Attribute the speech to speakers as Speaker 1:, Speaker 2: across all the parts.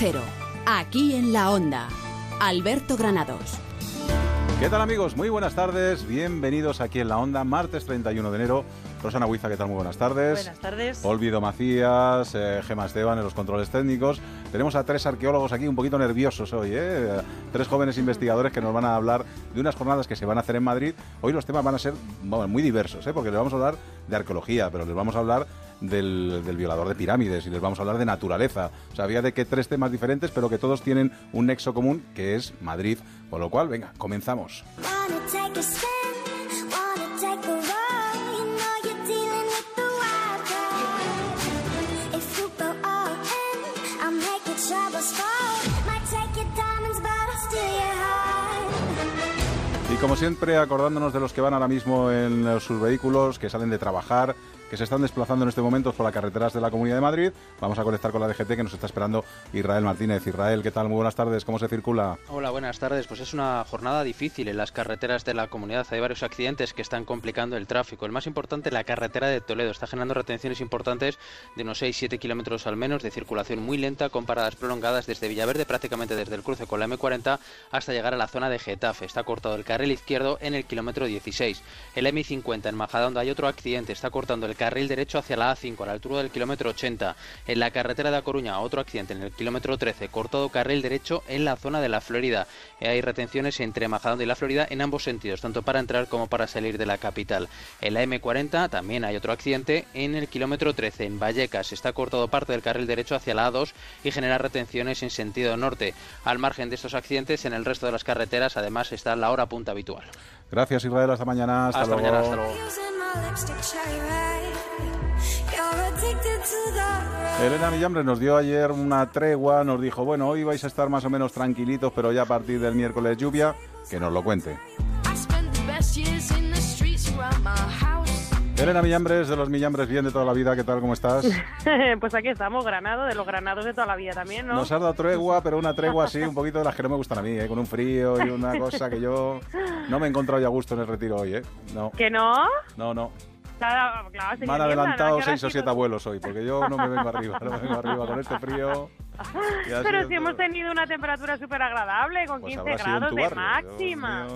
Speaker 1: Cero, aquí en la Onda. Alberto Granados.
Speaker 2: ¿Qué tal amigos? Muy buenas tardes, bienvenidos aquí en la Onda, martes 31 de enero. Rosana Huiza, ¿qué tal? Muy buenas tardes.
Speaker 3: Buenas tardes.
Speaker 2: Olvido Macías, eh, Gema Esteban en los controles técnicos. Tenemos a tres arqueólogos aquí un poquito nerviosos hoy, ¿eh? Tres jóvenes investigadores que nos van a hablar de unas jornadas que se van a hacer en Madrid. Hoy los temas van a ser bueno, muy diversos, ¿eh? Porque les vamos a hablar de arqueología, pero les vamos a hablar del, del, violador de pirámides y les vamos a hablar de naturaleza. O sea, había de que tres temas diferentes, pero que todos tienen un nexo común, que es Madrid. Con lo cual, venga, comenzamos. Y como siempre, acordándonos de los que van ahora mismo en sus vehículos, que salen de trabajar, que se están desplazando en este momento por las carreteras de la Comunidad de Madrid. Vamos a conectar con la DGT que nos está esperando Israel Martínez. Israel, ¿qué tal? Muy buenas tardes. ¿Cómo se circula?
Speaker 4: Hola, buenas tardes. Pues es una jornada difícil en las carreteras de la comunidad. Hay varios accidentes que están complicando el tráfico. El más importante, la carretera de Toledo. Está generando retenciones importantes de unos 6-7 kilómetros al menos de circulación muy lenta con paradas prolongadas desde Villaverde, prácticamente desde el cruce con la M40 hasta llegar a la zona de Getafe. Está cortado el carril izquierdo en el kilómetro 16. El M50 en Majadahonda hay otro accidente. Está cortando el carril derecho hacia la A5 a la altura del kilómetro 80. En la carretera de A Coruña, otro accidente en el kilómetro 13, cortado carril derecho en la zona de la Florida. Hay retenciones entre Majadahonda y la Florida en ambos sentidos, tanto para entrar como para salir de la capital. En la M40 también hay otro accidente en el kilómetro 13, en Vallecas. Está cortado parte del carril derecho hacia la A2 y genera retenciones en sentido norte. Al margen de estos accidentes, en el resto de las carreteras además está la hora punta habitual.
Speaker 2: Gracias Israel, hasta mañana. Hasta,
Speaker 4: hasta
Speaker 2: luego.
Speaker 4: mañana, hasta luego.
Speaker 2: Elena Millambre nos dio ayer una tregua, nos dijo, bueno, hoy vais a estar más o menos tranquilitos, pero ya a partir del miércoles lluvia, que nos lo cuente. Elena Millambres, de los Millambres bien de toda la vida, ¿qué tal? ¿Cómo estás?
Speaker 3: pues aquí estamos, Granado, de los granados de toda la vida también, ¿no?
Speaker 2: Nos has dado tregua, pero una tregua así, un poquito de las que no me gustan a mí, ¿eh? con un frío y una cosa que yo no me he encontrado ya a gusto en el retiro hoy, ¿eh? No.
Speaker 3: ¿Que no?
Speaker 2: No, no.
Speaker 3: Claro, claro,
Speaker 2: me han adelantado seis o siete abuelos hoy, porque yo no me vengo arriba, no me vengo arriba con este frío.
Speaker 3: Pero si hemos tenido una temperatura súper agradable, con
Speaker 2: pues
Speaker 3: 15 grados de máxima.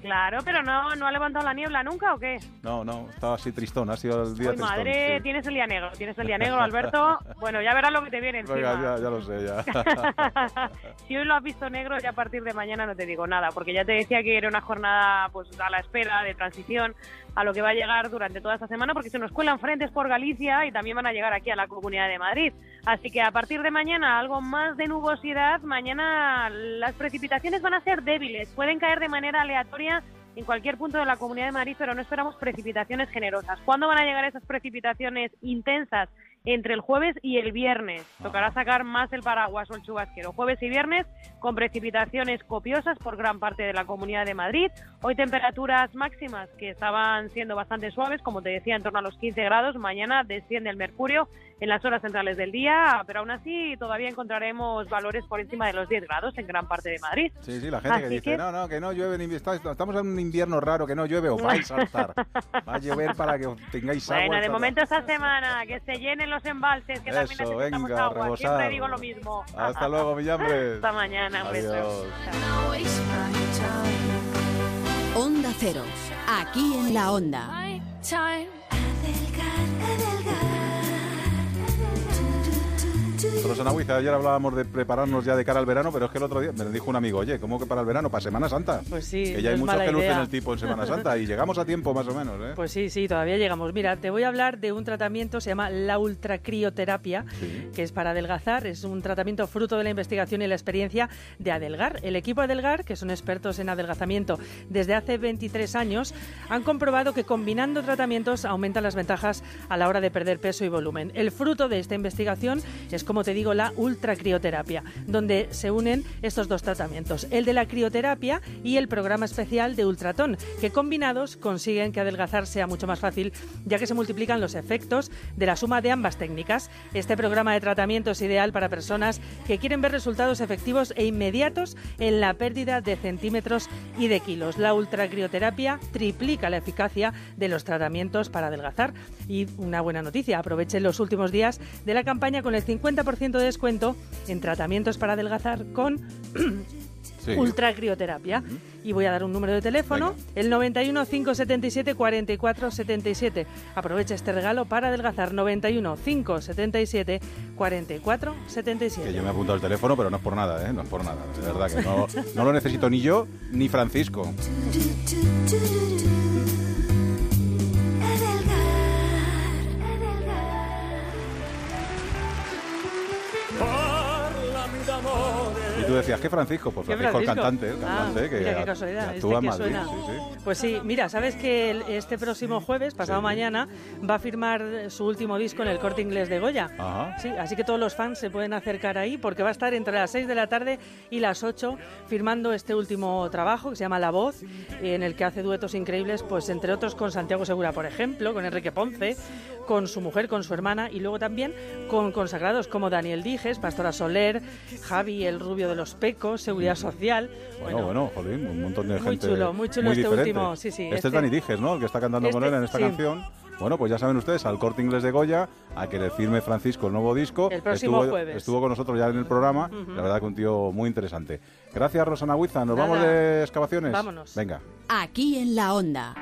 Speaker 3: claro, pero no, no ha levantado la niebla nunca o qué?
Speaker 2: No, no, estaba así tristón, ha sido el día
Speaker 3: Uy,
Speaker 2: tristón.
Speaker 3: madre,
Speaker 2: sí.
Speaker 3: tienes el día negro, tienes el día negro, Alberto. Bueno, ya verás lo que te viene encima.
Speaker 2: Venga, ya, ya lo sé, ya.
Speaker 3: si hoy lo has visto negro, ya a partir de mañana no te digo nada, porque ya te decía que era una jornada pues a la espera de transición a lo que va a llegar durante toda esta semana, porque se nos cuelan frentes por Galicia y también van a llegar aquí a la Comunidad de Madrid. Así que a partir de mañana algo más de nubosidad. Mañana las precipitaciones van a ser débiles, pueden caer de manera aleatoria en cualquier punto de la Comunidad de Madrid, pero no esperamos precipitaciones generosas. ¿Cuándo van a llegar esas precipitaciones intensas? Entre el jueves y el viernes. Tocará sacar más el paraguas o el chubasquero. Jueves y viernes con precipitaciones copiosas por gran parte de la Comunidad de Madrid. Hoy temperaturas máximas que estaban siendo bastante suaves, como te decía, en torno a los 15 grados. Mañana desciende el mercurio en las horas centrales del día, pero aún así todavía encontraremos valores por encima de los 10 grados en gran parte de Madrid.
Speaker 2: Sí, sí, la gente
Speaker 3: Así
Speaker 2: que dice,
Speaker 3: que-
Speaker 2: no, no, que no llueve, ni estamos en un invierno raro, que no llueve, o vais a estar. Va a llover para que tengáis agua.
Speaker 3: Bueno, de momento esta semana, que se los embalses, que también
Speaker 2: Eso,
Speaker 3: necesitamos
Speaker 2: venga,
Speaker 3: agua.
Speaker 2: rebosar.
Speaker 3: Siempre digo lo mismo.
Speaker 2: Hasta luego, Millambres.
Speaker 3: Hasta mañana, un beso.
Speaker 1: Onda Cero, aquí en la Onda.
Speaker 2: Rosana Huiza, ayer hablábamos de prepararnos ya de cara al verano, pero es que el otro día me lo dijo un amigo, oye, ¿cómo que para el verano? ¿Para Semana Santa?
Speaker 5: Pues sí,
Speaker 2: Que
Speaker 5: no
Speaker 2: ya hay muchos que lucen el tipo en Semana Santa y llegamos a tiempo más o menos, ¿eh?
Speaker 5: Pues sí, sí, todavía llegamos. Mira, te voy a hablar de un tratamiento, se llama la ultracrioterapia,
Speaker 2: Sí.
Speaker 5: que es para adelgazar. Es un tratamiento fruto de la investigación y la experiencia de Adelgar. El equipo Adelgar, que son expertos en adelgazamiento desde hace 23 años, han comprobado que combinando tratamientos aumentan las ventajas a la hora de perder peso y volumen. El fruto de esta investigación es, como te digo, la ultracrioterapia, donde se unen estos dos tratamientos, el de la crioterapia y el programa especial de Ultratón, que combinados consiguen que adelgazar sea mucho más fácil, ya que se multiplican los efectos de la suma de ambas técnicas. Este programa de tratamiento es ideal para personas que quieren ver resultados efectivos e inmediatos en la pérdida de centímetros y de kilos. La ultracrioterapia triplica la eficacia de los tratamientos para adelgazar. Y una buena noticia, aprovechen los últimos días de la campaña con el 50% 30% de descuento en tratamientos para adelgazar con
Speaker 2: Sí.
Speaker 5: ultracrioterapia. Y voy a dar un número de teléfono, el 91 577 44 77. Aprovecha este regalo para adelgazar 91 577 44
Speaker 2: Que
Speaker 5: 77.
Speaker 2: yo me he apuntado el teléfono, pero no es por nada, ¿eh? No es por nada. De verdad que no, no lo necesito ni yo ni Francisco. tú decías, ¿qué Francisco? Pues
Speaker 5: ¿Qué
Speaker 2: Francisco, el cantante, el
Speaker 5: Ah,
Speaker 2: cantante que,
Speaker 5: mira qué casualidad,
Speaker 2: que
Speaker 5: este
Speaker 2: actúa en Madrid.
Speaker 5: suena.
Speaker 2: sí, sí.
Speaker 5: Pues sí, mira, sabes que el- este próximo jueves, pasado
Speaker 2: Sí.
Speaker 5: mañana, va a firmar su último disco en el Corte Inglés de Goya.
Speaker 2: Ajá.
Speaker 5: Sí, así que todos los fans se pueden acercar ahí porque va a estar entre las 6 de la tarde y las 8 firmando este último trabajo que se llama La Voz, en el que hace duetos increíbles, pues entre otros con Santiago Segura, por ejemplo, con Enrique Ponce, con su mujer, con su hermana y luego también con consagrados como Daniel Dijes, Pastora Soler, Javi, el rubio de los pecos, Seguridad Social.
Speaker 2: Bueno, bueno, jolín, un montón de
Speaker 5: Muy
Speaker 2: gente.
Speaker 5: chulo, muy chulo este
Speaker 2: diferente.
Speaker 5: último, sí, sí,
Speaker 2: Este,
Speaker 5: este-
Speaker 2: es Dani Dijes, ¿no? El que está cantando con
Speaker 5: Este-
Speaker 2: él en esta
Speaker 5: sí.
Speaker 2: canción. Bueno, pues ya saben ustedes, al corte inglés de Goya, a que le firme Francisco el nuevo disco.
Speaker 5: El próximo
Speaker 2: estuvo,
Speaker 5: jueves.
Speaker 2: Estuvo con nosotros ya en el programa. La verdad que un tío muy interesante. Gracias, Rosana Huiza. ¿Nos
Speaker 5: Nada.
Speaker 2: vamos de excavaciones?
Speaker 5: Vámonos.
Speaker 2: Venga.
Speaker 1: Aquí en la onda.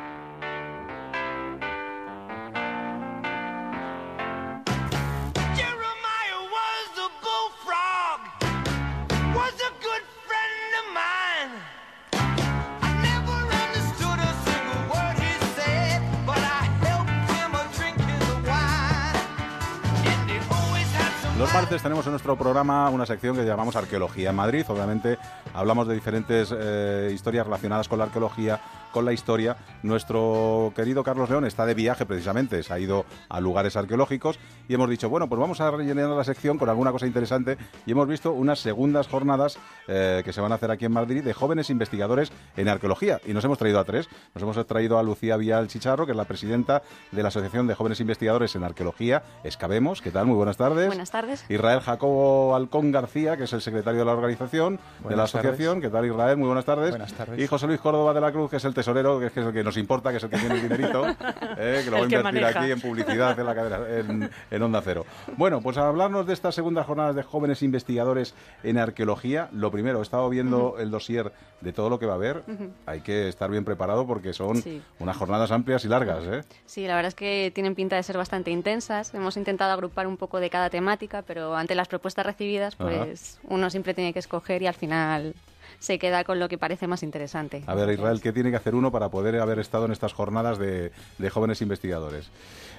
Speaker 2: Martes tenemos en nuestro programa una sección que llamamos Arqueología en Madrid. Obviamente hablamos de diferentes eh, historias relacionadas con la arqueología, con la historia. Nuestro querido Carlos León está de viaje precisamente, se ha ido a lugares arqueológicos y hemos dicho, bueno, pues vamos a rellenar la sección con alguna cosa interesante y hemos visto unas segundas jornadas eh, que se van a hacer aquí en Madrid de jóvenes investigadores en arqueología y nos hemos traído a tres. Nos hemos traído a Lucía Vial Chicharro, que es la presidenta de la Asociación de Jóvenes Investigadores en Arqueología, Escabemos. ¿Qué tal? Muy buenas tardes.
Speaker 6: Buenas tardes.
Speaker 2: Israel Jacobo Alcón García, que es el secretario de la organización, de la asociación. ¿Qué tal, Israel? Muy buenas tardes.
Speaker 7: Buenas tardes.
Speaker 2: Y José Luis Córdoba de la Cruz, que es el tesorero, que es, el que nos importa, que es el que tiene el dinerito, eh, que lo va a invertir aquí en publicidad en, la cadena, en, en Onda Cero. Bueno, pues a hablarnos de estas segundas jornadas de jóvenes investigadores en arqueología, lo primero, he estado viendo el dossier de todo lo que va a haber. Hay que estar bien preparado porque son
Speaker 6: Sí.
Speaker 2: unas jornadas amplias y largas, ¿eh?
Speaker 6: Sí, la verdad es que tienen pinta de ser bastante intensas. Hemos intentado agrupar un poco de cada temática, pero ante las propuestas recibidas,
Speaker 2: Ajá.
Speaker 6: pues uno siempre tiene que escoger y al final se queda con lo que parece más interesante.
Speaker 2: A ver, Israel, ¿qué tiene que hacer uno para poder haber estado en estas jornadas de, de jóvenes investigadores?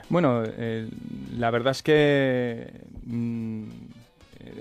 Speaker 7: Bueno, eh, la verdad es que mm,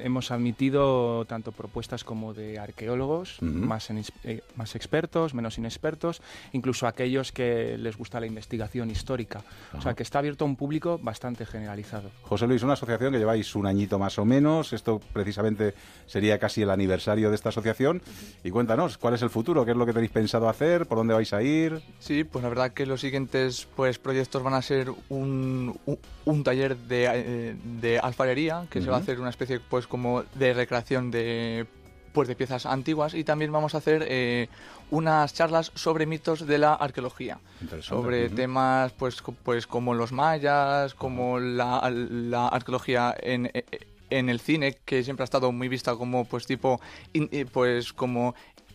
Speaker 7: hemos admitido tanto propuestas como de arqueólogos, más, en- eh, más expertos, menos inexpertos, incluso aquellos que les gusta la investigación histórica. O sea, que está abierto a un público bastante generalizado.
Speaker 2: José Luis, una asociación que lleváis un añito más o menos. Esto precisamente sería casi el aniversario de esta asociación. Y cuéntanos, ¿cuál es el futuro? ¿Qué es lo que tenéis pensado hacer? ¿Por dónde vais a ir?
Speaker 8: Sí, pues la verdad que los siguientes pues proyectos van a ser un, un, un taller de, eh, de alfarería, que se va a hacer una especie pues como de recreación de pues de piezas antiguas. Y también vamos a hacer eh, unas charlas sobre mitos de la arqueología, sobre temas pues pues como los mayas, como la, la arqueología en, eh, en el cine que siempre ha estado muy vista como pues tipo in- eh, pues como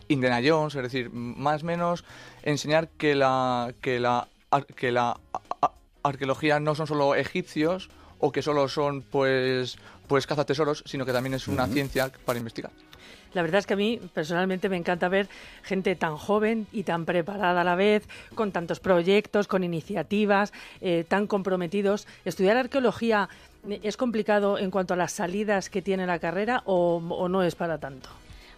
Speaker 8: Indiana Jones, es decir, más o menos enseñar que la que la ar- que la arqueología no son solo egipcios o que solo son pues pues cazatesoros, sino que también es una ciencia para investigar.
Speaker 5: La verdad es que a mí personalmente me encanta ver gente tan joven y tan preparada a la vez, con tantos proyectos, con iniciativas, eh, tan comprometidos. ¿Estudiar arqueología eh, es complicado en cuanto a las salidas que tiene la carrera o, o no es para tanto?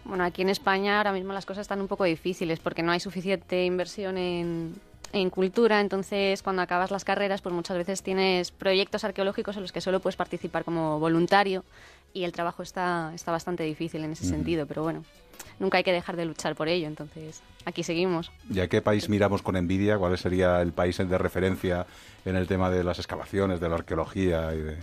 Speaker 6: Bueno, aquí en España ahora mismo las cosas están un poco difíciles porque no hay suficiente inversión en, en cultura, entonces cuando acabas las carreras pues muchas veces tienes proyectos arqueológicos en los que solo puedes participar como voluntario y el trabajo está, está bastante difícil en ese sentido, pero bueno, nunca hay que dejar de luchar por ello, entonces aquí seguimos.
Speaker 2: ¿Y a qué país miramos con envidia? ¿Cuál sería el país de referencia en el tema de las excavaciones, de la arqueología y de...?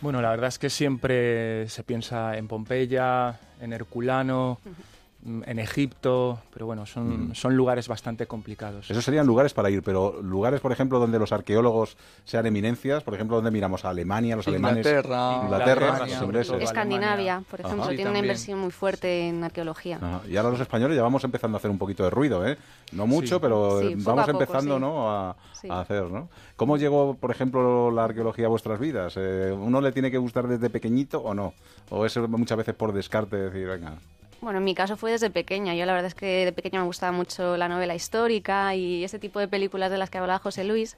Speaker 7: Bueno, la verdad es que siempre se piensa en Pompeya, en Herculano, mm, en Egipto, pero bueno, son, son lugares bastante complicados.
Speaker 2: Esos serían lugares para ir, pero lugares, por ejemplo, donde los arqueólogos sean eminencias, por ejemplo, donde miramos a Alemania, los alemanes,
Speaker 8: Inglaterra,
Speaker 2: Inglaterra,
Speaker 7: sobre todo.
Speaker 6: Escandinavia, por
Speaker 2: Ajá.
Speaker 6: ejemplo,
Speaker 7: Sí,
Speaker 6: tiene una inversión muy fuerte en arqueología.
Speaker 2: Ajá. Y ahora los españoles ya vamos empezando a hacer un poquito de ruido, ¿eh? No mucho,
Speaker 7: Sí.
Speaker 2: pero
Speaker 6: Sí,
Speaker 2: eh, vamos
Speaker 6: a poco,
Speaker 2: empezando,
Speaker 6: sí.
Speaker 2: ¿no? A,
Speaker 6: Sí.
Speaker 2: a hacer, ¿no? ¿Cómo llegó, por ejemplo, la arqueología a vuestras vidas? Eh, ¿Uno le tiene que gustar desde pequeñito o no? ¿O es muchas veces por descarte decir, venga?
Speaker 6: Bueno, en mi caso fue desde pequeña. Yo la verdad es que de pequeña me gustaba mucho la novela histórica y ese tipo de películas de las que hablaba José Luis.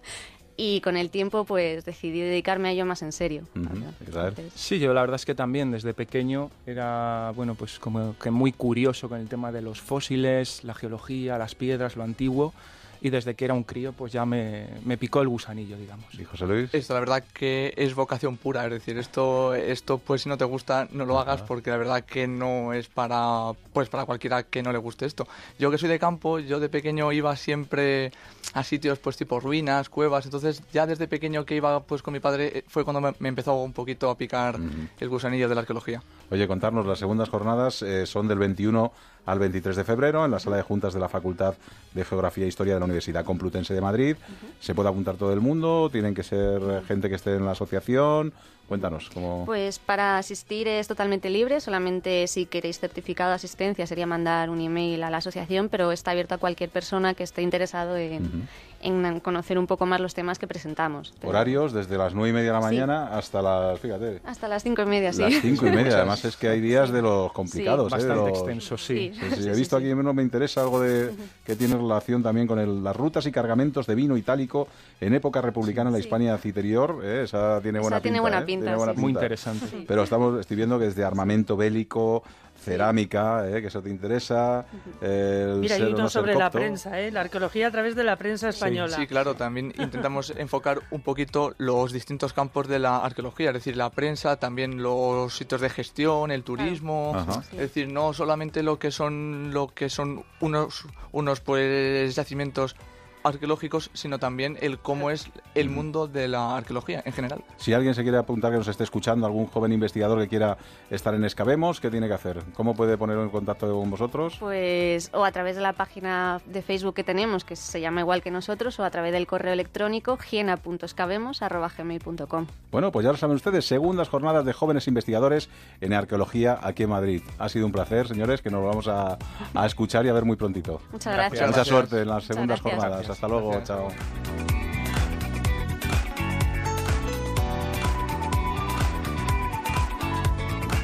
Speaker 6: Y con el tiempo, pues decidí dedicarme a ello más en serio. Verdad.
Speaker 2: Israel.
Speaker 6: Entonces,
Speaker 7: Sí, yo la verdad es que también desde pequeño era, bueno, pues como que muy curioso con el tema de los fósiles, la geología, las piedras, lo antiguo. Y desde que era un crío, pues ya me, me picó el gusanillo, digamos.
Speaker 2: ¿Y José Luis?
Speaker 8: Esto, la verdad que es vocación pura, es decir, esto, esto pues si no te gusta, no lo hagas porque la verdad que no es para, pues para cualquiera que no le guste esto. Yo que soy de campo, yo de pequeño iba siempre a sitios pues tipo ruinas, cuevas, entonces ya desde pequeño que iba pues con mi padre eh, fue cuando me, me empezó un poquito a picar el gusanillo de la arqueología.
Speaker 2: Oye, contarnos, las segundas jornadas eh, son del 21 al 23 de febrero en la sala de juntas de la Facultad de Geografía e Historia de la Universidad Complutense de Madrid. Se puede apuntar todo el mundo, tienen que ser gente que esté en la asociación. Cuéntanos, cómo...
Speaker 6: Pues para asistir es totalmente libre, solamente si queréis certificado de asistencia sería mandar un email a la asociación, pero está abierto a cualquier persona que esté interesado en. En conocer un poco más los temas que presentamos. Pero
Speaker 2: Horarios desde las nueve y media de la
Speaker 6: Sí.
Speaker 2: mañana hasta las, fíjate,
Speaker 6: Hasta las cinco y media, sí.
Speaker 2: las cinco y media. Además es que hay días de los complicados, ¿eh? de
Speaker 7: Bastante
Speaker 2: los-
Speaker 7: extenso, sí.
Speaker 6: Sí.
Speaker 2: Sí, sí,
Speaker 6: Sí,
Speaker 2: he visto
Speaker 6: sí.
Speaker 2: aquí, no me interesa algo de que tiene relación también con el- las rutas y cargamentos de vino itálico en época republicana en la
Speaker 6: Sí.
Speaker 2: Hispania citerior. ¿eh? Esa tiene
Speaker 6: Esa
Speaker 2: buena
Speaker 6: tiene
Speaker 2: pinta.
Speaker 6: buena
Speaker 2: ¿eh?
Speaker 6: pinta,
Speaker 2: Tiene buena
Speaker 6: sí.
Speaker 7: Muy
Speaker 2: pinta.
Speaker 7: interesante.
Speaker 2: Pero estamos, estoy viendo que desde armamento bélico, cerámica, ¿eh? que eso te interesa. el
Speaker 5: Mira, hay uno sobre la prensa, ¿eh? la arqueología a través de la prensa española.
Speaker 8: Sí, claro, también intentamos enfocar un poquito los distintos campos de la arqueología, es decir, la prensa, también los sitios de gestión, el turismo,
Speaker 2: Ajá.
Speaker 8: es decir, no solamente lo que son lo que son unos unos pues yacimientos arqueológicos, sino también el cómo es el mundo de la arqueología en general.
Speaker 2: Si alguien se quiere apuntar, que nos esté escuchando, algún joven investigador que quiera estar en Escabemos, ¿qué tiene que hacer? ¿Cómo puede poner en contacto con vosotros?
Speaker 6: Pues o a través de la página de Facebook que tenemos, que se llama igual que nosotros, o a través del correo electrónico giena.escabemos.gmail.com.
Speaker 2: Bueno, pues ya lo saben ustedes, segundas jornadas de jóvenes investigadores en arqueología aquí en Madrid. Ha sido un placer, señores, que nos lo vamos a, a escuchar y a ver muy prontito.
Speaker 6: Muchas
Speaker 7: Gracias.
Speaker 6: gracias.
Speaker 2: Mucha suerte en las segundas
Speaker 6: gracias.
Speaker 2: Hasta luego,
Speaker 8: Gracias.
Speaker 2: chao.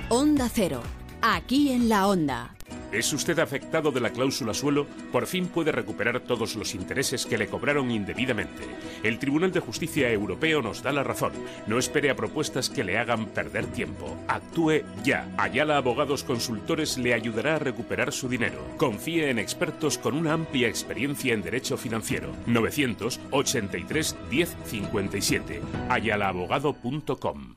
Speaker 1: Onda Cero. Aquí en la Onda.
Speaker 9: ¿Es usted afectado de la cláusula suelo? Por fin puede recuperar todos los intereses que le cobraron indebidamente. El Tribunal de Justicia Europeo nos da la razón. No espere a propuestas que le hagan perder tiempo. Actúe ya. Ayala Abogados Consultores le ayudará a recuperar su dinero. Confíe en expertos con una amplia experiencia en derecho financiero. 983 1057. ayalaabogado.com.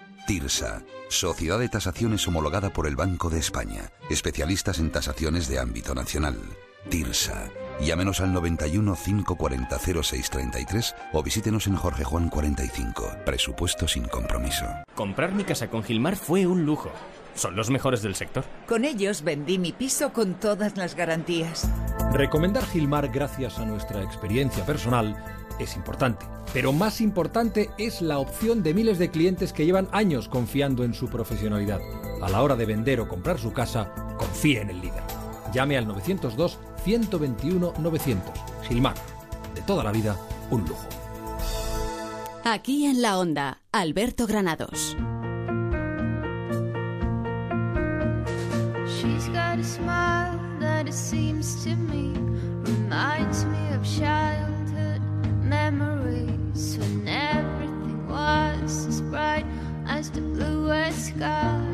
Speaker 10: TIRSA, Sociedad de Tasaciones homologada por el Banco de España, especialistas en tasaciones de ámbito nacional. TIRSA. Llámenos al 91 540 0633 o visítenos en Jorge Juan 45. Presupuesto sin compromiso.
Speaker 11: Comprar mi casa con Gilmar fue un lujo. Son los mejores del sector.
Speaker 12: Con ellos vendí mi piso con todas las garantías.
Speaker 13: Recomendar Gilmar gracias a nuestra experiencia personal es importante, pero más importante es la opción de miles de clientes que llevan años confiando en su profesionalidad. A la hora de vender o comprar su casa, confíe en el líder. Llame al 902 121 900. Gilmar, de toda la vida, un lujo.
Speaker 1: Aquí en la Onda, Alberto Granados.
Speaker 14: She's got a smile that it seems to me reminds me of childhood as bright as the bluest sky.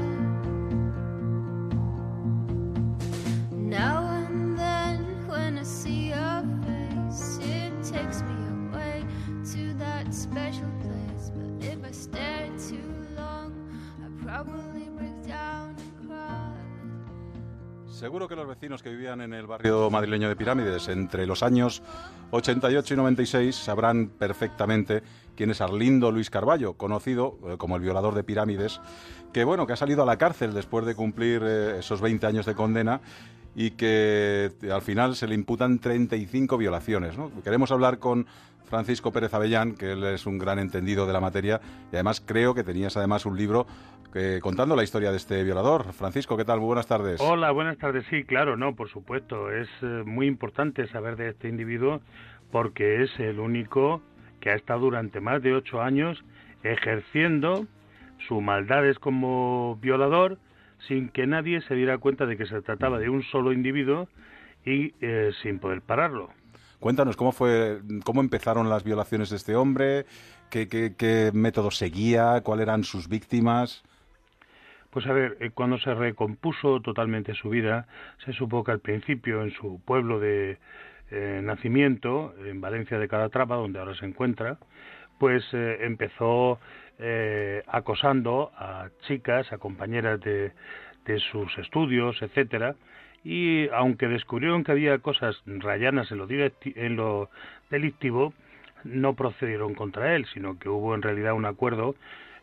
Speaker 2: Seguro que los vecinos que vivían en el barrio madrileño de Pirámides entre los años 88 y 96 sabrán perfectamente quién es Arlindo Luis Carballo, conocido eh, como el violador de Pirámides, que bueno, que ha salido a la cárcel después de cumplir eh, esos 20 años de condena y que eh, al final se le imputan 35 violaciones. Queremos hablar con Francisco Pérez Avellán, que él es un gran entendido de la materia y además creo que tenías además un libro eh, contando la historia de este violador. Francisco, ¿qué tal? Muy buenas tardes.
Speaker 15: Hola, buenas tardes. Sí, claro, no, por supuesto. Es eh, muy importante saber de este individuo porque es el único que ha estado durante más de ocho años ejerciendo sus maldades como violador sin que nadie se diera cuenta de que se trataba de un solo individuo y eh, sin poder pararlo.
Speaker 2: Cuéntanos cómo fue, cómo empezaron las violaciones de este hombre, qué, qué, qué método seguía, cuáles eran sus víctimas.
Speaker 15: Pues a ver, eh, cuando se recompuso totalmente su vida, se supo que al principio en su pueblo de eh, nacimiento, en Valencia de Calatrava, donde ahora se encuentra, pues eh, empezó eh, acosando a chicas, a compañeras de, de sus estudios, etcétera, y aunque descubrieron que había cosas rayanas en lo, en lo delictivo, no procedieron contra él, sino que hubo en realidad un acuerdo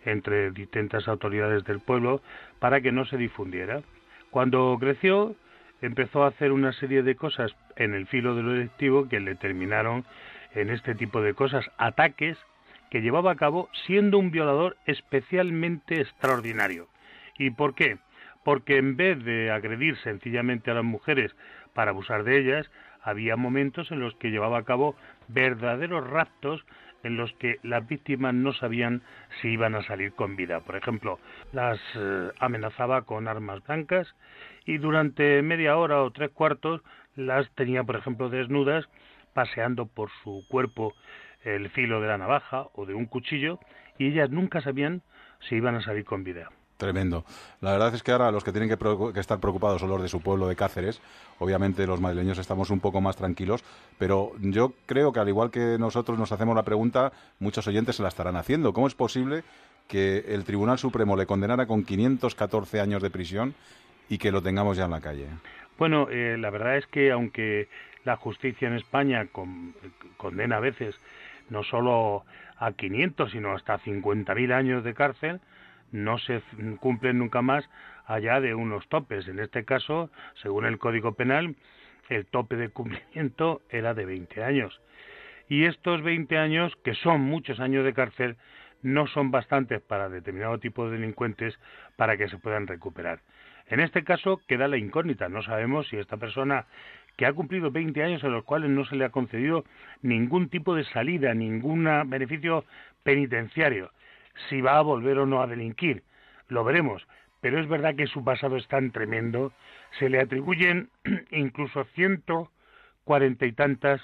Speaker 15: entre distintas autoridades del pueblo para que no se difundiera. Cuando creció, empezó a hacer una serie de cosas en el filo de lo delictivo que le terminaron en este tipo de cosas, ataques que llevaba a cabo siendo un violador especialmente extraordinario. ¿Y por qué? Porque en vez de agredir sencillamente a las mujeres para abusar de ellas, había momentos en los que llevaba a cabo verdaderos raptos en los que las víctimas no sabían si iban a salir con vida. Por ejemplo, las eh, amenazaba con armas blancas y durante media hora o tres cuartos las tenía, por ejemplo, desnudas, paseando por su cuerpo el filo de la navaja o de un cuchillo y ellas nunca sabían si iban a salir con vida.
Speaker 2: Tremendo. La verdad es que ahora los que tienen que, estar preocupados son los de su pueblo de Cáceres. Obviamente los madrileños estamos un poco más tranquilos, pero yo creo que al igual que nosotros nos hacemos la pregunta, muchos oyentes se la estarán haciendo. ¿Cómo es posible que el Tribunal Supremo le condenara con 514 años de prisión y que lo tengamos ya en la calle?
Speaker 15: Bueno, eh, la verdad es que aunque la justicia en España con- condena a veces no solo a 500, sino hasta 50.000 años de cárcel, no se cumplen nunca más allá de unos topes. En este caso, según el Código Penal, el tope de cumplimiento era de 20 años. Y estos 20 años, que son muchos años de cárcel, no son bastantes para determinado tipo de delincuentes para que se puedan recuperar. En este caso queda la incógnita. No sabemos si esta persona que ha cumplido 20 años en los cuales no se le ha concedido ningún tipo de salida, ningún beneficio penitenciario, si va a volver o no a delinquir. Lo veremos. Pero es verdad que su pasado es tan tremendo. Se le atribuyen incluso ciento cuarenta y tantas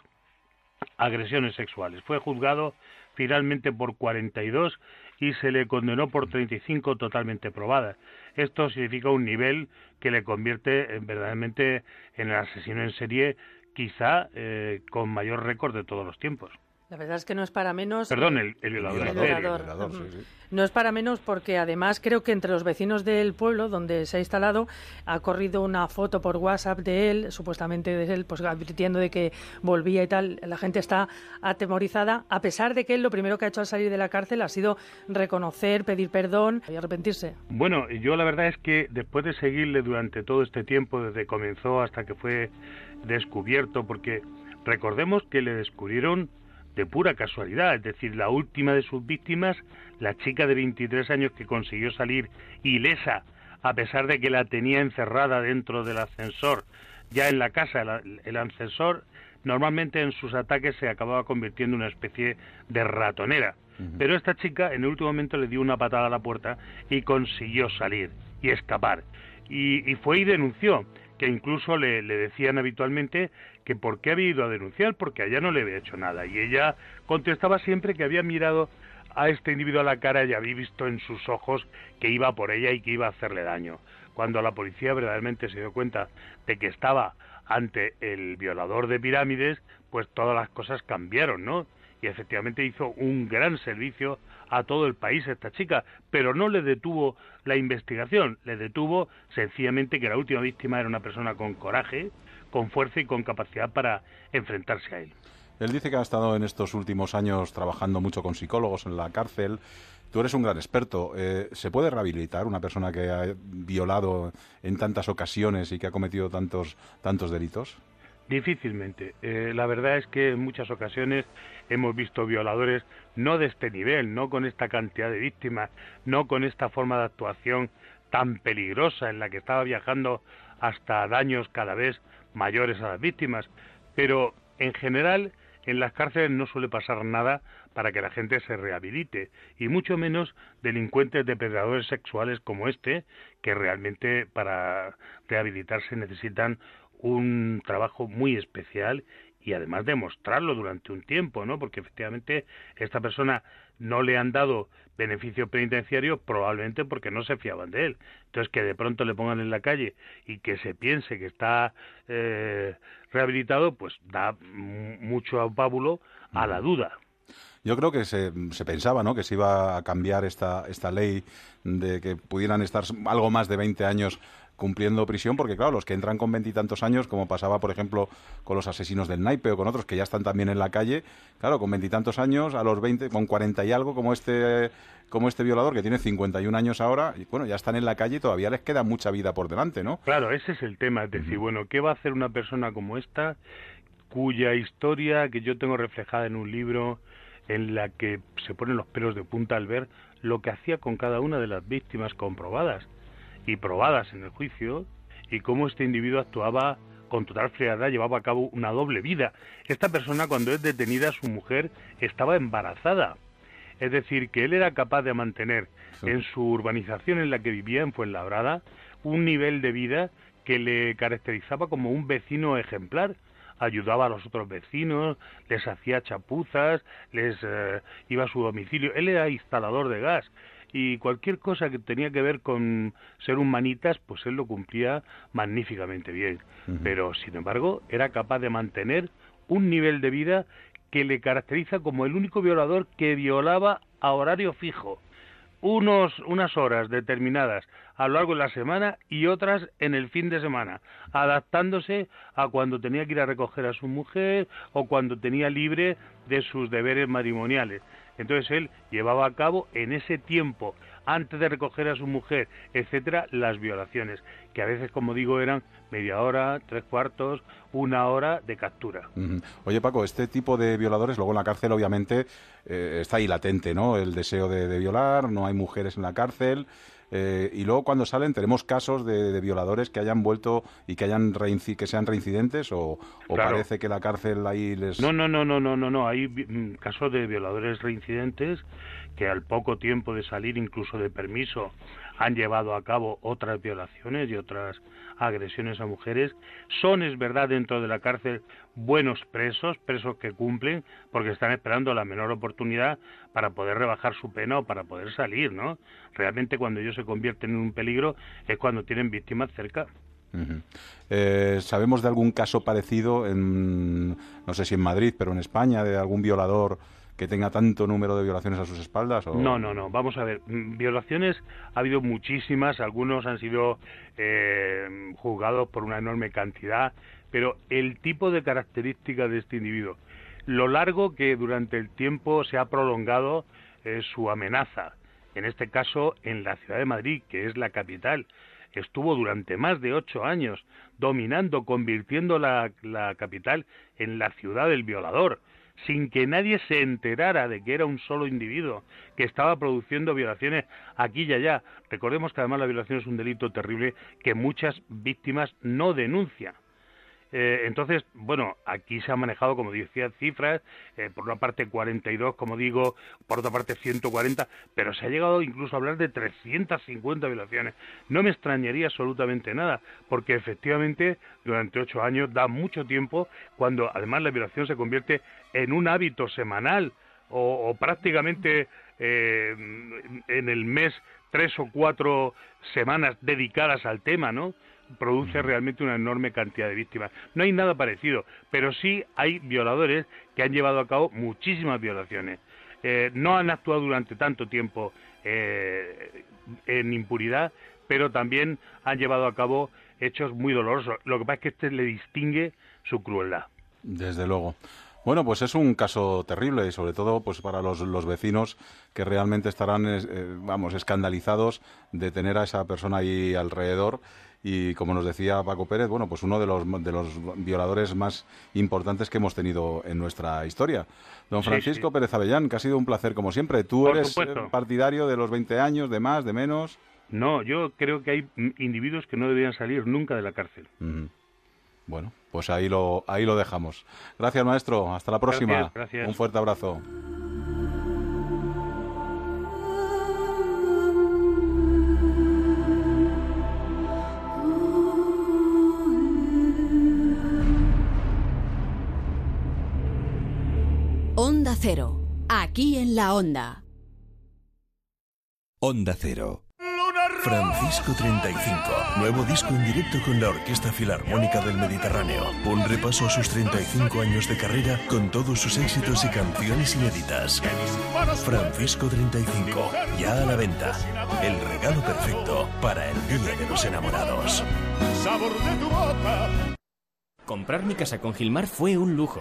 Speaker 15: agresiones sexuales. Fue juzgado finalmente por 42 y se le condenó por 35 totalmente probadas. Esto significa un nivel que le convierte en, verdaderamente en el asesino en serie quizá eh, con mayor récord de todos los tiempos.
Speaker 5: La verdad es que no es para menos.
Speaker 15: Perdón, el, el violador.
Speaker 5: El violador. Ujú. No es para menos porque además creo que entre los vecinos del pueblo donde se ha instalado ha corrido una foto por WhatsApp de él, supuestamente de él, pues advirtiendo de que volvía y tal. La gente está atemorizada, a pesar de que él lo primero que ha hecho al salir de la cárcel ha sido reconocer, pedir perdón y arrepentirse.
Speaker 15: Bueno, yo la verdad es que después de seguirle durante todo este tiempo, desde que comenzó hasta que fue descubierto, porque recordemos que le descubrieron de pura casualidad, es decir, la última de sus víctimas, la chica de 23 años que consiguió salir ilesa, a pesar de que la tenía encerrada dentro del ascensor, ya en la casa, el, el ascensor normalmente en sus ataques se acababa convirtiendo en una especie de ratonera. Pero esta chica en el último momento le dio una patada a la puerta y consiguió salir y escapar. Y, y fue y denunció, que incluso le, le decían habitualmente que por qué había ido a denunciar, porque allá no le había hecho nada. Y ella contestaba siempre que había mirado a este individuo a la cara y había visto en sus ojos que iba por ella y que iba a hacerle daño. Cuando la policía verdaderamente se dio cuenta de que estaba ante el violador de pirámides, pues todas las cosas cambiaron, ¿no? Y efectivamente hizo un gran servicio a todo el país esta chica, pero no le detuvo la investigación, le detuvo sencillamente que la última víctima era una persona con coraje, con fuerza y con capacidad para enfrentarse a él.
Speaker 2: Él dice que ha estado en estos últimos años trabajando mucho con psicólogos en la cárcel. Tú eres un gran experto. Eh, ¿Se puede rehabilitar una persona que ha violado en tantas ocasiones y que ha cometido tantos, tantos delitos?
Speaker 15: Difícilmente. Eh, la verdad es que en muchas ocasiones hemos visto violadores no de este nivel, no con esta cantidad de víctimas, no con esta forma de actuación tan peligrosa en la que estaba viajando hasta daños cada vez mayores a las víctimas. Pero en general en las cárceles no suele pasar nada para que la gente se rehabilite, y mucho menos delincuentes depredadores sexuales como este, que realmente para rehabilitarse necesitan un trabajo muy especial y además demostrarlo durante un tiempo, ¿no? Porque efectivamente esta persona no le han dado beneficio penitenciario probablemente porque no se fiaban de él. Entonces que de pronto le pongan en la calle y que se piense que está eh, rehabilitado, pues da mu- mucho pábulo a la duda.
Speaker 2: Yo creo que se, se pensaba ¿no? que se iba a cambiar esta, esta ley de que pudieran estar algo más de 20 años cumpliendo prisión, porque claro, los que entran con veintitantos años, como pasaba, por ejemplo, con los asesinos del naipe o con otros que ya están también en la calle, claro, con veintitantos años, a los 20, con 40 y algo, como este, como este violador que tiene 51 años ahora, y bueno, ya están en la calle y todavía les queda mucha vida por delante, ¿no?
Speaker 15: Claro, ese es el tema, es decir, bueno, ¿qué va a hacer una persona como esta cuya historia que yo tengo reflejada en un libro en la que se ponen los pelos de punta al ver lo que hacía con cada una de las víctimas comprobadas y probadas en el juicio y cómo este individuo actuaba con total frialdad, llevaba a cabo una doble vida. Esta persona cuando es detenida, su mujer estaba embarazada. Es decir, que él era capaz de mantener en su urbanización en la que vivía, en Fuenlabrada, un nivel de vida que le caracterizaba como un vecino ejemplar. Ayudaba a los otros vecinos, les hacía chapuzas, les eh, iba a su domicilio. Él era instalador de gas y cualquier cosa que tenía que ver con ser un manitas, pues él lo cumplía magníficamente bien. Pero, sin embargo, era capaz de mantener un nivel de vida que le caracteriza como el único violador que violaba a horario fijo. Unos, unas horas determinadas a lo largo de la semana y otras en el fin de semana, adaptándose a cuando tenía que ir a recoger a su mujer o cuando tenía libre de sus deberes matrimoniales. Entonces él llevaba a cabo en ese tiempo, antes de recoger a su mujer, etcétera, las violaciones, que a veces, como digo, eran media hora, tres cuartos, una hora de captura.
Speaker 2: Oye, Paco, este tipo de violadores, luego en la cárcel, obviamente, eh, está ahí latente, ¿no? El deseo de, de violar, no hay mujeres en la cárcel. Eh, y luego cuando salen tenemos casos de, de violadores que hayan vuelto y que hayan que sean reincidentes o, o
Speaker 15: Claro.
Speaker 2: parece que la cárcel ahí les
Speaker 15: No, no, no, no, no, no, no. Hay mm, casos de violadores reincidentes que al poco tiempo de salir, incluso de permiso, han llevado a cabo otras violaciones y otras agresiones a mujeres. Son, es verdad, dentro de la cárcel buenos presos, presos que cumplen, porque están esperando la menor oportunidad para poder rebajar su pena o para poder salir, ¿no? Realmente cuando ellos se convierten en un peligro es cuando tienen víctimas cerca.
Speaker 2: Eh, ¿Sabemos de algún caso parecido, en, no sé si en Madrid, pero en España, de algún violador que tenga tanto número de violaciones a sus espaldas? O...
Speaker 15: No, no, no. Vamos a ver. mm, Violaciones ha habido muchísimas. Algunos han sido eh, juzgados por una enorme cantidad. Pero el tipo de características de este individuo, lo largo que durante el tiempo se ha prolongado eh, su amenaza, en este caso en la ciudad de Madrid, que es la capital, estuvo durante más de ocho años dominando, convirtiendo la, la capital en la ciudad del violador, sin que nadie se enterara de que era un solo individuo que estaba produciendo violaciones aquí y allá. Recordemos que además la violación es un delito terrible que muchas víctimas no denuncian. Eh, entonces, bueno, aquí se han manejado, como decía, cifras, eh, por una parte 42, como digo, por otra parte 140, pero se ha llegado incluso a hablar de 350 violaciones. No me extrañaría absolutamente nada, porque efectivamente durante ocho años da mucho tiempo, cuando además la violación se convierte en un hábito semanal o, o prácticamente eh, en el mes tres o cuatro semanas dedicadas al tema, ¿no? Produce realmente una enorme cantidad de víctimas. No hay nada parecido, pero sí hay violadores que han llevado a cabo muchísimas violaciones. eh, no han actuado durante tanto tiempo eh, en impunidad, pero también han llevado a cabo hechos muy dolorosos. Lo que pasa es que este le distingue su crueldad.
Speaker 2: Desde luego. Bueno, pues es un caso terrible y sobre todo pues para los, los vecinos que realmente estarán, eh, vamos, escandalizados de tener a esa persona ahí alrededor y como nos decía Paco Pérez, bueno, pues uno de los, de los violadores más importantes que hemos tenido en nuestra historia. Don Francisco
Speaker 15: sí.
Speaker 2: Pérez Avellán, que ha sido un placer como siempre. ¿Tú
Speaker 15: Por
Speaker 2: eres
Speaker 15: supuesto.
Speaker 2: partidario de los 20 años, de más, de menos?
Speaker 15: No, yo creo que hay individuos que no deberían salir nunca de la cárcel.
Speaker 2: Bueno, pues ahí lo, ahí lo dejamos. Gracias, maestro. Hasta la próxima.
Speaker 15: Gracias, gracias.
Speaker 2: Un fuerte abrazo.
Speaker 1: Onda Cero. Aquí en la Onda.
Speaker 16: Onda Cero. Francisco 35, nuevo disco en directo con la Orquesta Filarmónica del Mediterráneo. Un repaso a sus 35 años de carrera con todos sus éxitos y canciones inéditas. Francisco 35, ya a la venta. El regalo perfecto para el Día de los Enamorados.
Speaker 11: Sabor de tu boca. Comprar mi casa con Gilmar fue un lujo.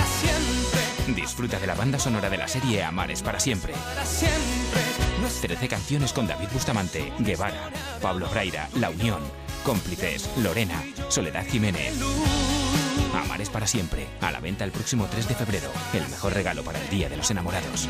Speaker 17: Disfruta de la banda sonora de la serie Amares para siempre.
Speaker 18: para siempre.
Speaker 17: 13 canciones con David Bustamante, Guevara, Pablo Braira, La Unión, Cómplices, Lorena, Soledad Jiménez. Amares para siempre. A la venta el próximo 3 de febrero. El mejor regalo para el Día de los Enamorados.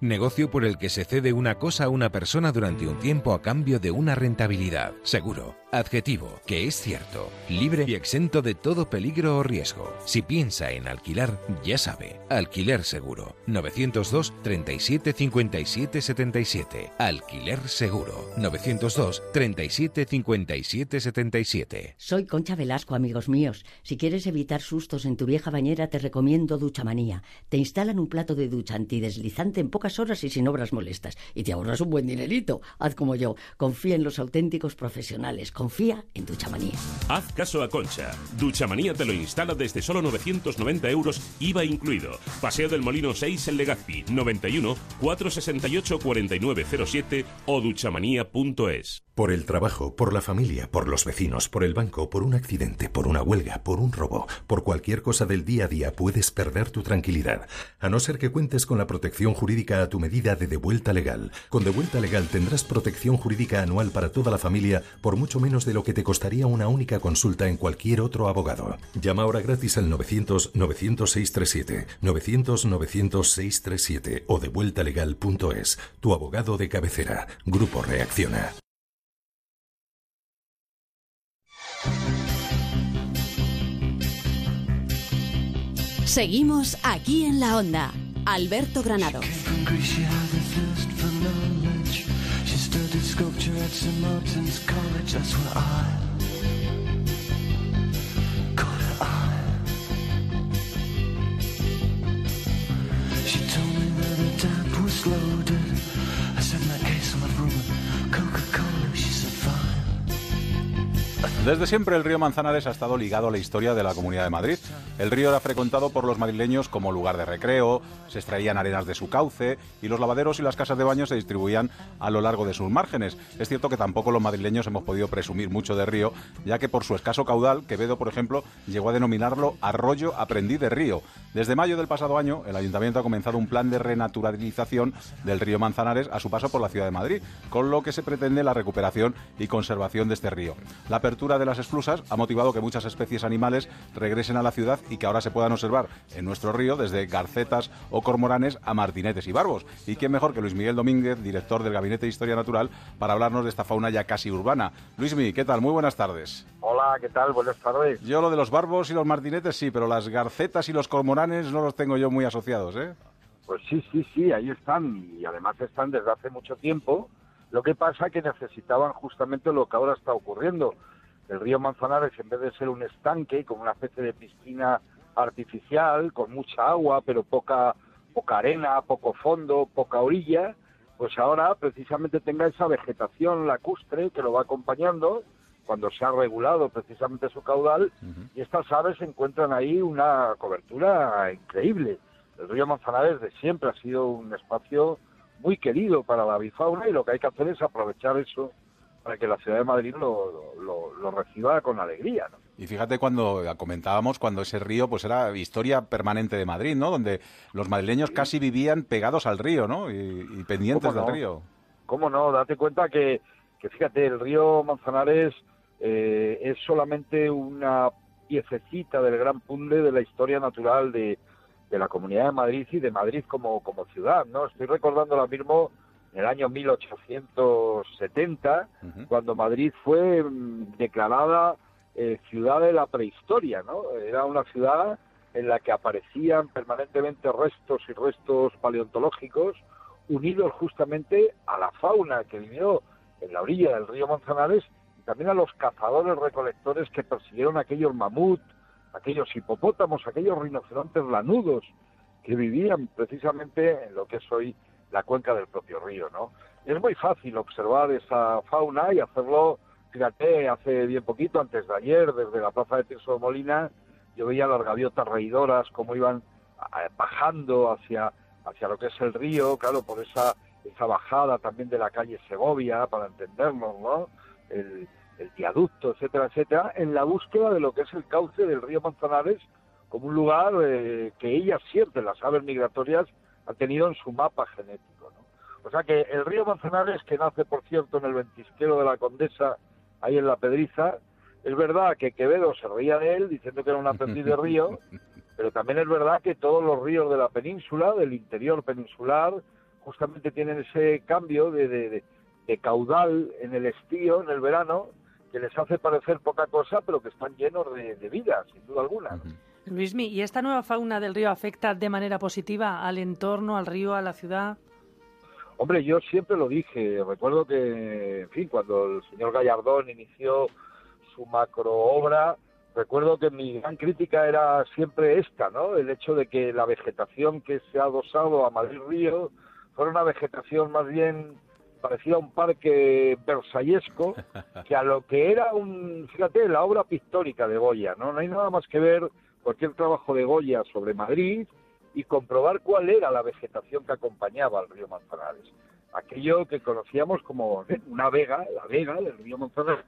Speaker 19: Negocio por el que se cede una cosa a una persona durante un tiempo a cambio de una rentabilidad. Seguro. Adjetivo. Que es cierto. Libre y exento de todo peligro o riesgo. Si piensa en alquilar, ya sabe. Alquiler seguro. 902 37 57 77. Alquiler seguro. 902 37 57 77.
Speaker 20: Soy Concha Velasco, amigos míos. Si quieres evitar sustos en tu vieja bañera, te recomiendo Duchamanía. Te instalan un plato de ducha antideslizante en pocas horas y sin obras molestas. Y te ahorras un buen dinerito. Haz como yo. Confía en los auténticos profesionales. Confía en Duchamanía.
Speaker 9: Haz caso a Concha. Duchamanía te lo instala desde solo 990 euros, IVA incluido. Paseo del Molino 6 en Legazpi, 91 468 4907 o duchamanía.es.
Speaker 16: Por el trabajo, por la familia, por los vecinos, por el banco, por un accidente, por una huelga, por un robo, por cualquier cosa del día a día puedes perder tu tranquilidad. A no ser que cuentes con la protección jurídica a tu medida de Devuelta Legal. Con Devuelta Legal tendrás protección jurídica anual para toda la familia por mucho menos de lo que te costaría una única consulta en cualquier otro abogado. Llama ahora gratis al 900 900 637, 900 900 637 o devueltalegal.es. Tu abogado de cabecera. Grupo Reacciona.
Speaker 18: She told me that her tap was loaded. I said, in that case, I'm a brother. Coca-Cola, she said, fine.
Speaker 2: Desde siempre el río Manzanares ha estado ligado a la historia de la Comunidad de Madrid. El río era frecuentado por los madrileños como lugar de recreo, se extraían arenas de su cauce y los lavaderos y las casas de baño se distribuían a lo largo de sus márgenes. Es cierto que tampoco los madrileños hemos podido presumir mucho de río, ya que por su escaso caudal, Quevedo, por ejemplo, llegó a denominarlo arroyo aprendí de río. Desde mayo del pasado año, el ayuntamiento ha comenzado un plan de renaturalización del río Manzanares a su paso por la ciudad de Madrid, con lo que se pretende la recuperación y conservación de este río. La apertura de las esclusas ha motivado que muchas especies animales regresen a la ciudad y que ahora se puedan observar en nuestro río desde garcetas o cormoranes a martinetes y barbos. ¿Y quién mejor que Luis Miguel Domínguez, director del Gabinete de Historia Natural, para hablarnos de esta fauna ya casi urbana? Luismi, ¿qué tal? Muy buenas tardes.
Speaker 21: Hola, ¿qué tal? Buenas tardes.
Speaker 2: Yo lo de los barbos y los martinetes sí, pero las garcetas y los cormoranes no los tengo yo muy asociados, ¿eh?
Speaker 21: Pues sí, sí, sí, ahí están y además están desde hace mucho tiempo. Lo que pasa que necesitaban justamente lo que ahora está ocurriendo. El río Manzanares, en vez de ser un estanque, como una especie de piscina artificial, con mucha agua, pero poca, poca arena, poco fondo, poca orilla, pues ahora precisamente tenga esa vegetación lacustre que lo va acompañando cuando se ha regulado precisamente su caudal y estas aves encuentran ahí una cobertura increíble. El río Manzanares de siempre ha sido un espacio muy querido para la avifauna y lo que hay que hacer es aprovechar eso para que la ciudad de Madrid lo, lo- lo reciba con alegría. ¿no?
Speaker 2: Y fíjate cuando comentábamos cuando ese río pues era historia permanente de Madrid, ¿no? Donde los madrileños casi vivían pegados al río, ¿no? Y, y pendientes
Speaker 21: ¿Cómo
Speaker 2: del
Speaker 21: no?
Speaker 2: río.
Speaker 21: ¿Cómo no? Date cuenta que, que fíjate, el río Manzanares eh, es solamente una piececita del gran puzzle de la historia natural de, de la Comunidad de Madrid y de Madrid como, como ciudad, ¿no? Estoy recordando ahora mismo en el año 1870, cuando Madrid fue mm, declarada eh, ciudad de la prehistoria, ¿no? Era una ciudad en la que aparecían permanentemente restos y restos paleontológicos unidos justamente a la fauna que vivió en la orilla del río Manzanares y también a los cazadores recolectores que persiguieron aquellos mamut, aquellos hipopótamos, aquellos rinocerontes lanudos que vivían precisamente en lo que es hoy la cuenca del propio río, ¿no? Es muy fácil observar esa fauna y hacerlo, fíjate, hace bien poquito, antes de ayer, desde la plaza de Tirso de Molina, yo veía las gaviotas reidoras como iban bajando hacia, hacia lo que es el río, claro, por esa, esa bajada también de la calle Segovia, para entendernos, ¿no? El, el viaducto, etcétera, etcétera, en la búsqueda de lo que es el cauce del río Manzanares como un lugar eh, que ellas siempre, las aves migratorias, han tenido en su mapa genético. ¿no? O sea que el río Manzanares, que nace, por cierto, en el ventisquero de la Condesa, ahí en la Pedriza, es verdad que Quevedo se reía de él diciendo que era un aprendiz de río, pero también es verdad que todos los ríos de la península, del interior peninsular, justamente tienen ese cambio de, de- de- de caudal en el estío, en el verano, que les hace parecer poca cosa, pero que están llenos de, de vida, sin duda alguna. ¿no?
Speaker 5: Luismi, ¿y esta nueva fauna del río afecta de manera positiva al entorno, al río, a la ciudad?
Speaker 21: Hombre, yo siempre lo dije. Recuerdo que, en fin, cuando el señor Gallardón inició su macro obra, recuerdo que mi gran crítica era siempre esta, ¿no? El hecho de que la vegetación que se ha adosado a Madrid Río fuera una vegetación más bien parecida a un parque versallesco que a lo que era un, fíjate, la obra pictórica de Goya, ¿no? No hay nada más que ver cualquier trabajo de Goya sobre Madrid y comprobar cuál era la vegetación que acompañaba al río Manzanares. Aquello que conocíamos como ¿eh? una vega, la vega del río Manzanares,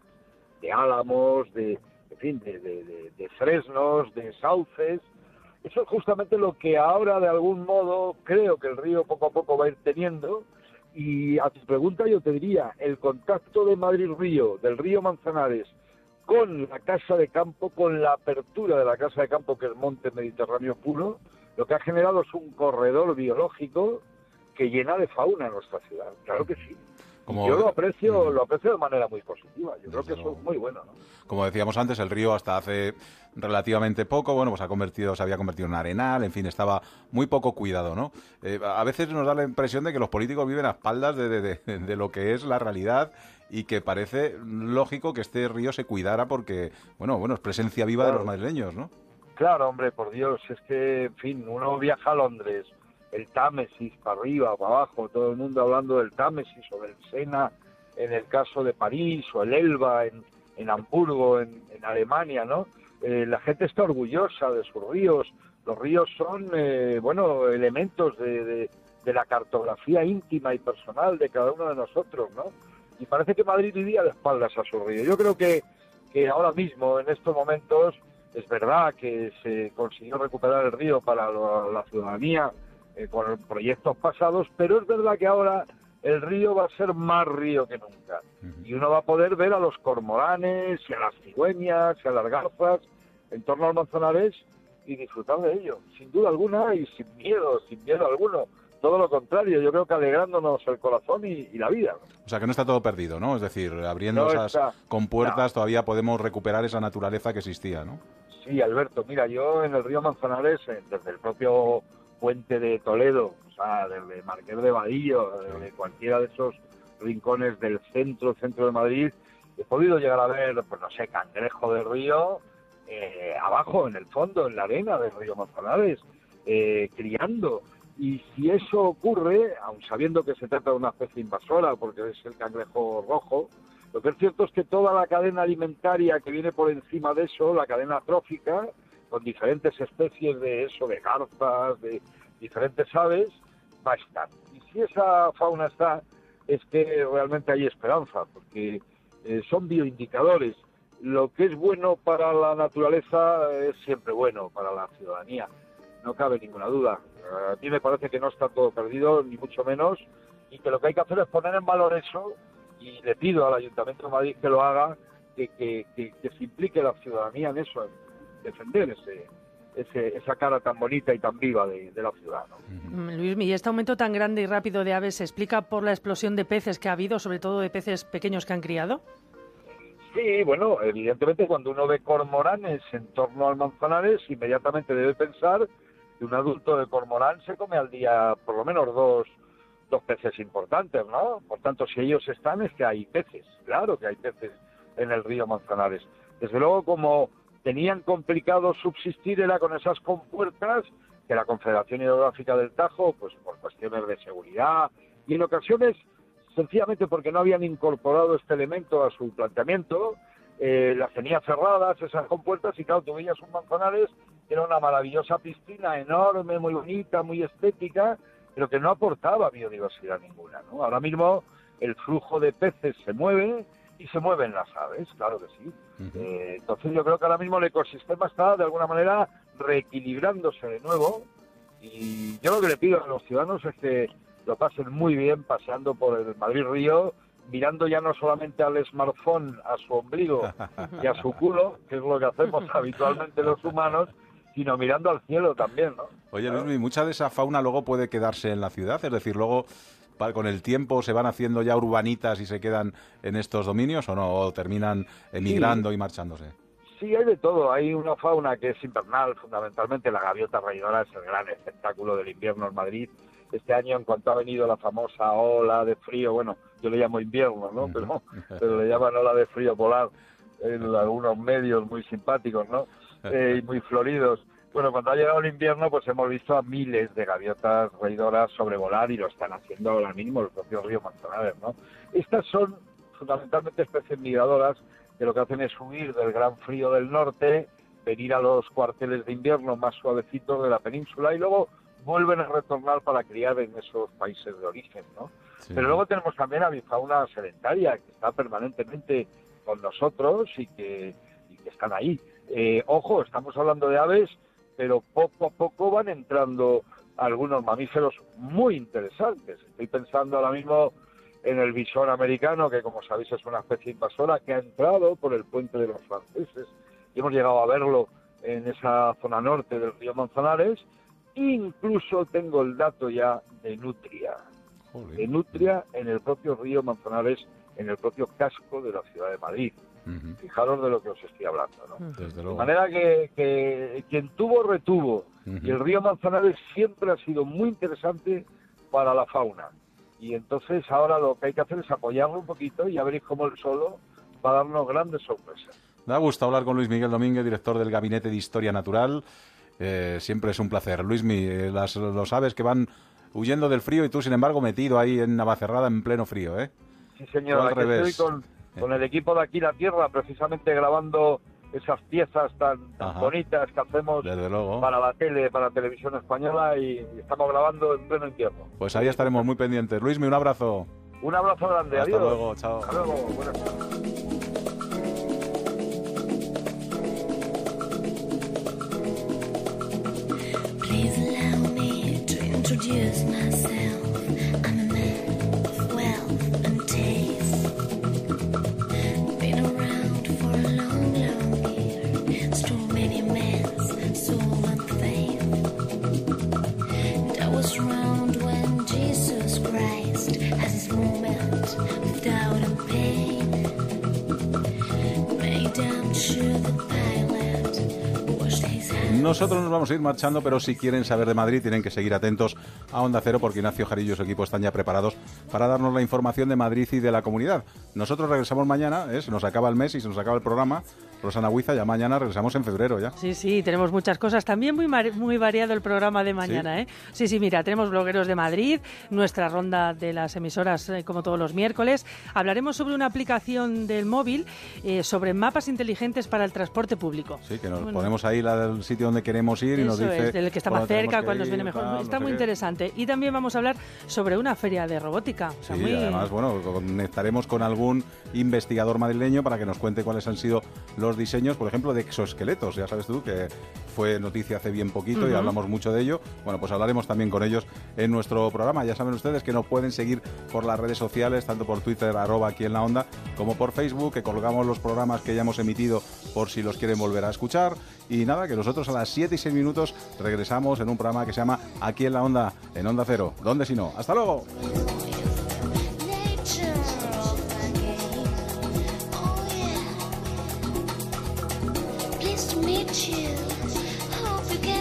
Speaker 21: de álamos, de, en fin, de, de- fresnos, de sauces. Eso es justamente lo que ahora, de algún modo, creo que el río poco a poco va a ir teniendo. Y a tu pregunta yo te diría, el contacto de Madrid-Río, del río Manzanares, con la casa de campo, con la apertura de la casa de campo, que es monte mediterráneo puro, lo que ha generado es un corredor biológico que llena de fauna nuestra ciudad. Claro que sí.
Speaker 2: Como-
Speaker 21: Yo lo aprecio, lo aprecio de manera muy positiva. Yo creo que eso es muy bueno, ¿no?
Speaker 2: Como decíamos antes, el río hasta hace relativamente poco, bueno, pues ha convertido, se había convertido en arenal, en fin, estaba muy poco cuidado, ¿no? Eh, a veces nos da la impresión de que los políticos viven a espaldas de, de- de- de lo que es la realidad y que parece lógico que este río se cuidara porque, bueno, bueno, es presencia viva de los madrileños, ¿no?
Speaker 21: Claro, hombre, por Dios, es que, en fin, uno viaja a Londres, el Támesis, para arriba, para abajo, todo el mundo hablando del Támesis o del Sena, en el caso de París, o el Elba en, en Hamburgo, en, en Alemania, ¿no? Eh, la gente está orgullosa de sus ríos. Los ríos son, eh, bueno, elementos de, de- de la cartografía íntima y personal de cada uno de nosotros, ¿no? Y parece que Madrid vivía de espaldas a su río. Yo creo que, que ahora mismo, en estos momentos, es verdad que se consiguió recuperar el río para la ciudadanía eh, con proyectos pasados, pero es verdad que ahora el río va a ser más río que nunca. Y uno va a poder ver a los cormoranes, y a las cigüeñas, y a las garzas en torno al Manzanares y disfrutar de ello, sin duda alguna y sin miedo, sin miedo alguno. Todo lo contrario, yo creo que alegrándonos el corazón y, y la vida.
Speaker 2: O sea, que no está todo perdido, ¿no? Es decir, abriendo
Speaker 21: No
Speaker 2: esas
Speaker 21: está.
Speaker 2: compuertas todavía podemos recuperar esa naturaleza que existía, ¿no?
Speaker 21: Sí, Alberto, mira, yo en el río Manzanares, eh, desde el propio puente de Toledo, o sea, desde Marqués de Vadillo, desde cualquiera de esos rincones del centro, centro de Madrid, he podido llegar a ver, pues no sé, cangrejo del río, eh, abajo, en el fondo, en la arena del río Manzanares, eh, criando. Y si eso ocurre, aun sabiendo que se trata de una especie invasora, porque es el cangrejo rojo, lo que es cierto es que toda la cadena alimentaria que viene por encima de eso, la cadena trófica, con diferentes especies de eso, de garzas, de diferentes aves, va a estar. Y si esa fauna está, es que realmente hay esperanza, porque eh, son bioindicadores. Lo que es bueno para la naturaleza es siempre bueno para la ciudadanía, no cabe ninguna duda. A mí me parece que no está todo perdido, ni mucho menos, y que lo que hay que hacer es poner en valor eso, y le pido al Ayuntamiento de Madrid que lo haga, que, que, que- que se implique la ciudadanía en eso, en defender ese, ese- esa cara tan bonita y tan viva de, de la ciudad. ¿no?
Speaker 5: Mm, Luis, ¿y este aumento tan grande y rápido de aves se explica por la explosión de peces que ha habido, sobre todo de peces pequeños que han criado?
Speaker 21: Sí, bueno, evidentemente cuando uno ve cormoranes en torno al Manzanares, inmediatamente debe pensar que un adulto de cormorán se come al día por lo menos dos, dos peces importantes, ¿no? Por tanto, si ellos están es que hay peces, claro que hay peces en el río Manzanares. Desde luego, como tenían complicado subsistir era con esas compuertas que la Confederación Hidrográfica del Tajo, pues por cuestiones de seguridad y en ocasiones sencillamente porque no habían incorporado este elemento a su planteamiento, eh, las tenía cerradas esas compuertas y claro, tú veías un Manzanares era una maravillosa piscina enorme, muy bonita, muy estética, pero que no aportaba biodiversidad ninguna. ¿no? Ahora mismo el flujo de peces se mueve y se mueven las aves, claro que sí. Eh, entonces yo creo que ahora mismo el ecosistema está de alguna manera reequilibrándose de nuevo y yo lo que le pido a los ciudadanos es que lo pasen muy bien paseando por el Madrid Río, mirando ya no solamente al smartphone, a su ombligo y a su culo, que es lo que hacemos habitualmente los humanos, sino mirando al cielo también, ¿no?
Speaker 2: Oye, Luismi, mucha de esa fauna luego puede quedarse en la ciudad, es decir, luego con el tiempo se van haciendo ya urbanitas y se quedan en estos dominios o no, o terminan emigrando y marchándose.
Speaker 21: Sí, hay de todo. Hay una fauna que es invernal, fundamentalmente la gaviota raidora es el gran espectáculo del invierno en Madrid. Este año, en cuanto ha venido la famosa ola de frío, bueno, yo le llamo invierno, ¿no? Pero, pero le llaman ola de frío polar en algunos medios muy simpáticos, ¿no? Eh, y muy floridos. Bueno, cuando ha llegado el invierno, pues hemos visto a miles de gaviotas reidoras sobrevolar y lo están haciendo ahora mismo el propio río Manzanares, ¿no? Estas son fundamentalmente especies migradoras que lo que hacen es huir del gran frío del norte, venir a los cuarteles de invierno más suavecitos de la península y luego vuelven a retornar para criar en esos países de origen, ¿no? Pero luego tenemos también avifauna sedentaria que está permanentemente con nosotros y que, y que están ahí. Eh, ojo, estamos hablando de aves, pero poco a poco van entrando algunos mamíferos muy interesantes. Estoy pensando ahora mismo en el bisón americano, que como sabéis es una especie invasora que ha entrado por el puente de los franceses y hemos llegado a verlo en esa zona norte del río Manzanares. Incluso tengo el dato ya de nutria, de nutria en el propio río Manzanares, en el propio casco de la ciudad de Madrid. Fijaros de lo que os estoy hablando, ¿no?
Speaker 2: Desde
Speaker 21: De manera que, que quien tuvo, retuvo. Y el río Manzanares siempre ha sido muy interesante para la fauna. Y entonces ahora lo que hay que hacer es apoyarlo un poquito y ya veréis cómo él solo va a darnos grandes sorpresas.
Speaker 2: Da gusto hablar con Luis Miguel Domínguez, director del Gabinete de Historia Natural. Eh, siempre es un placer. Luismi, eh, las, los aves que van huyendo del frío y tú, sin embargo, metido ahí en Navacerrada en pleno frío, ¿eh?
Speaker 21: Sí, señor,
Speaker 2: Tú al
Speaker 21: aquí
Speaker 2: revés.
Speaker 21: estoy con, con el equipo de aquí la tierra, precisamente grabando esas piezas tan, bonitas que hacemos
Speaker 2: Desde luego.
Speaker 21: para la tele, para la televisión española y estamos grabando en pleno invierno.
Speaker 2: Pues ahí estaremos muy pendientes. Luismi, un abrazo.
Speaker 21: Un abrazo grande,
Speaker 2: Hasta
Speaker 21: adiós.
Speaker 2: luego, chao.
Speaker 21: Hasta luego, buenas tardes.
Speaker 14: Please allow me to introduce myself. out of pain. Made damn sure that.
Speaker 2: Nosotros nos vamos a ir marchando, pero si quieren saber de Madrid tienen que seguir atentos a Onda Cero porque Ignacio Jarillo y su equipo están ya preparados para darnos la información de Madrid y de la comunidad. Nosotros regresamos mañana, ¿eh? se nos acaba el mes y se nos acaba el programa. Rosana Huiza, ya mañana regresamos en febrero ya.
Speaker 5: Sí, sí, tenemos muchas cosas. También muy, muy variado el programa de mañana, ¿eh? Sí, sí, mira, tenemos blogueros de Madrid, nuestra ronda de las emisoras eh, como todos los miércoles. Hablaremos sobre una aplicación del móvil, eh, sobre mapas inteligentes para el transporte público.
Speaker 2: Sí, que nos
Speaker 5: Bueno.
Speaker 2: ponemos ahí la del sitio donde queremos ir y nos
Speaker 5: Eso
Speaker 2: dice
Speaker 5: es, del que está más cerca, cuál nos viene mejor.
Speaker 2: tal, no
Speaker 5: está
Speaker 2: sé
Speaker 5: muy
Speaker 2: qué.
Speaker 5: interesante. Y también vamos a hablar sobre una feria de robótica. O sea,
Speaker 2: Sí,
Speaker 5: muy-
Speaker 2: además, bueno, conectaremos con algún investigador madrileño para que nos cuente cuáles han sido los diseños, por ejemplo, de exoesqueletos. Ya sabes tú que fue noticia hace bien poquito y
Speaker 22: Ujú.
Speaker 2: hablamos mucho de ello. Bueno, pues hablaremos también con ellos en nuestro programa. Ya saben ustedes que nos pueden seguir por las redes sociales, tanto por Twitter, arroba aquí en la onda, como por Facebook, que colgamos los programas que ya hemos emitido por si los quieren volver a escuchar. Y nada, que nosotros a las 7 y 6 minutos regresamos en un programa que se llama Aquí en la onda, en Onda Cero. ¿Dónde si no? ¡Hasta luego!
Speaker 14: nature of the game.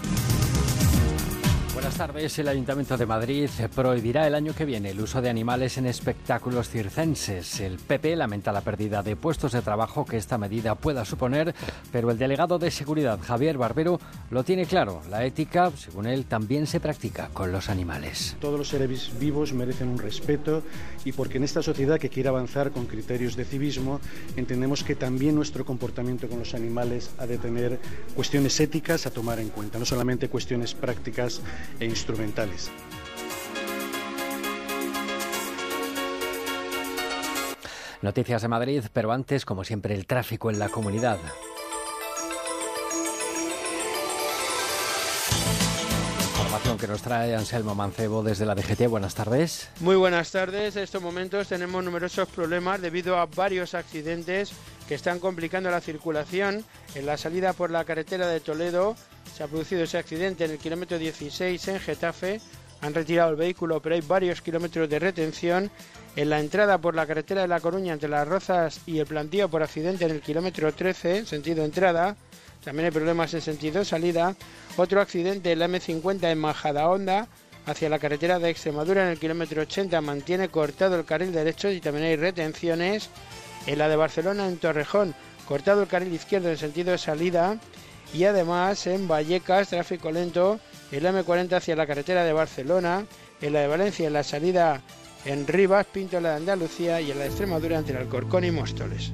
Speaker 22: Buenas tardes. El Ayuntamiento de Madrid prohibirá el año que viene el uso de animales en espectáculos circenses. El PP lamenta la pérdida de puestos de trabajo que esta medida pueda suponer, pero el delegado de Seguridad, Javier Barbero, lo tiene claro. La ética, según él, también se practica con los animales.
Speaker 23: Todos los seres vivos merecen un respeto y porque en esta sociedad que quiere avanzar con criterios de civismo, entendemos que también nuestro comportamiento con los animales ha de tener cuestiones éticas a tomar en cuenta, no solamente cuestiones prácticas e instrumentales.
Speaker 22: Noticias de Madrid, pero antes, como siempre, el tráfico en la comunidad. Información que nos trae Anselmo Mancebo desde la DGT. Buenas tardes.
Speaker 24: Muy buenas tardes. En estos momentos tenemos numerosos problemas debido a varios accidentes que están complicando la circulación. En la salida por la carretera de Toledo se ha producido ese accidente en el kilómetro 16 en Getafe. Han retirado el vehículo, pero hay varios kilómetros de retención. En la entrada por la carretera de La Coruña entre Las Rozas y el plantío por accidente en el kilómetro 13, sentido entrada. También hay problemas en sentido salida. Otro accidente en la M50 en Majadahonda hacia la carretera de Extremadura en el kilómetro 80 mantiene cortado el carril derecho y también hay retenciones. En la de Barcelona en Torrejón cortado el carril izquierdo en sentido de salida y además en Vallecas tráfico lento en la M40 hacia la carretera de Barcelona, en la de Valencia en la salida en Rivas, Pinto en la de Andalucía y en la de Extremadura entre Alcorcón y Móstoles.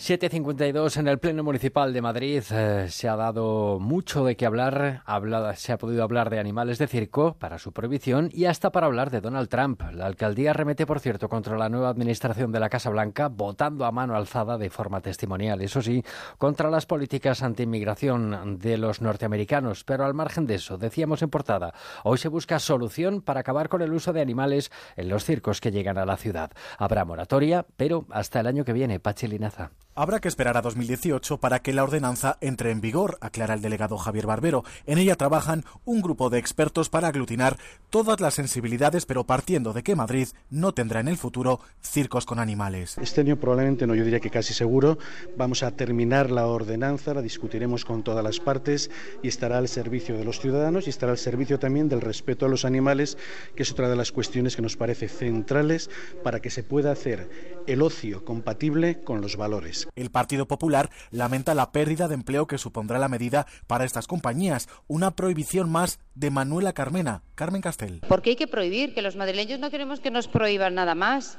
Speaker 22: 7.52 en el Pleno Municipal de Madrid. eh, se ha dado mucho de qué hablar. Habla- se ha podido hablar de animales de circo para su prohibición y hasta para hablar de Donald Trump. La alcaldía remete, por cierto, contra la nueva administración de la Casa Blanca, votando a mano alzada de forma testimonial. Eso sí, contra las políticas anti-inmigración de los norteamericanos. Pero al margen de eso, decíamos en portada, hoy se busca solución para acabar con el uso de animales en los circos que llegan a la ciudad. Habrá moratoria, pero hasta el año que viene, Pachi Linaza.
Speaker 25: Habrá que esperar a 2018 para que la ordenanza entre en vigor, aclara el delegado Javier Barbero. En ella trabajan un grupo de expertos para aglutinar todas las sensibilidades, pero partiendo de que Madrid no tendrá en el futuro circos con animales.
Speaker 23: Este año probablemente, no, yo diría que casi seguro, vamos a terminar la ordenanza, la discutiremos con todas las partes y estará al servicio de los ciudadanos y estará al servicio también del respeto a los animales, que es otra de las cuestiones que nos parece centrales para que se pueda hacer el ocio compatible con los valores.
Speaker 25: El Partido Popular lamenta la pérdida de empleo que supondrá la medida para estas compañías, una prohibición más de Manuela Carmena. Carmen Castel.
Speaker 26: Porque hay que prohibir, que los madrileños no queremos que nos prohíban nada más.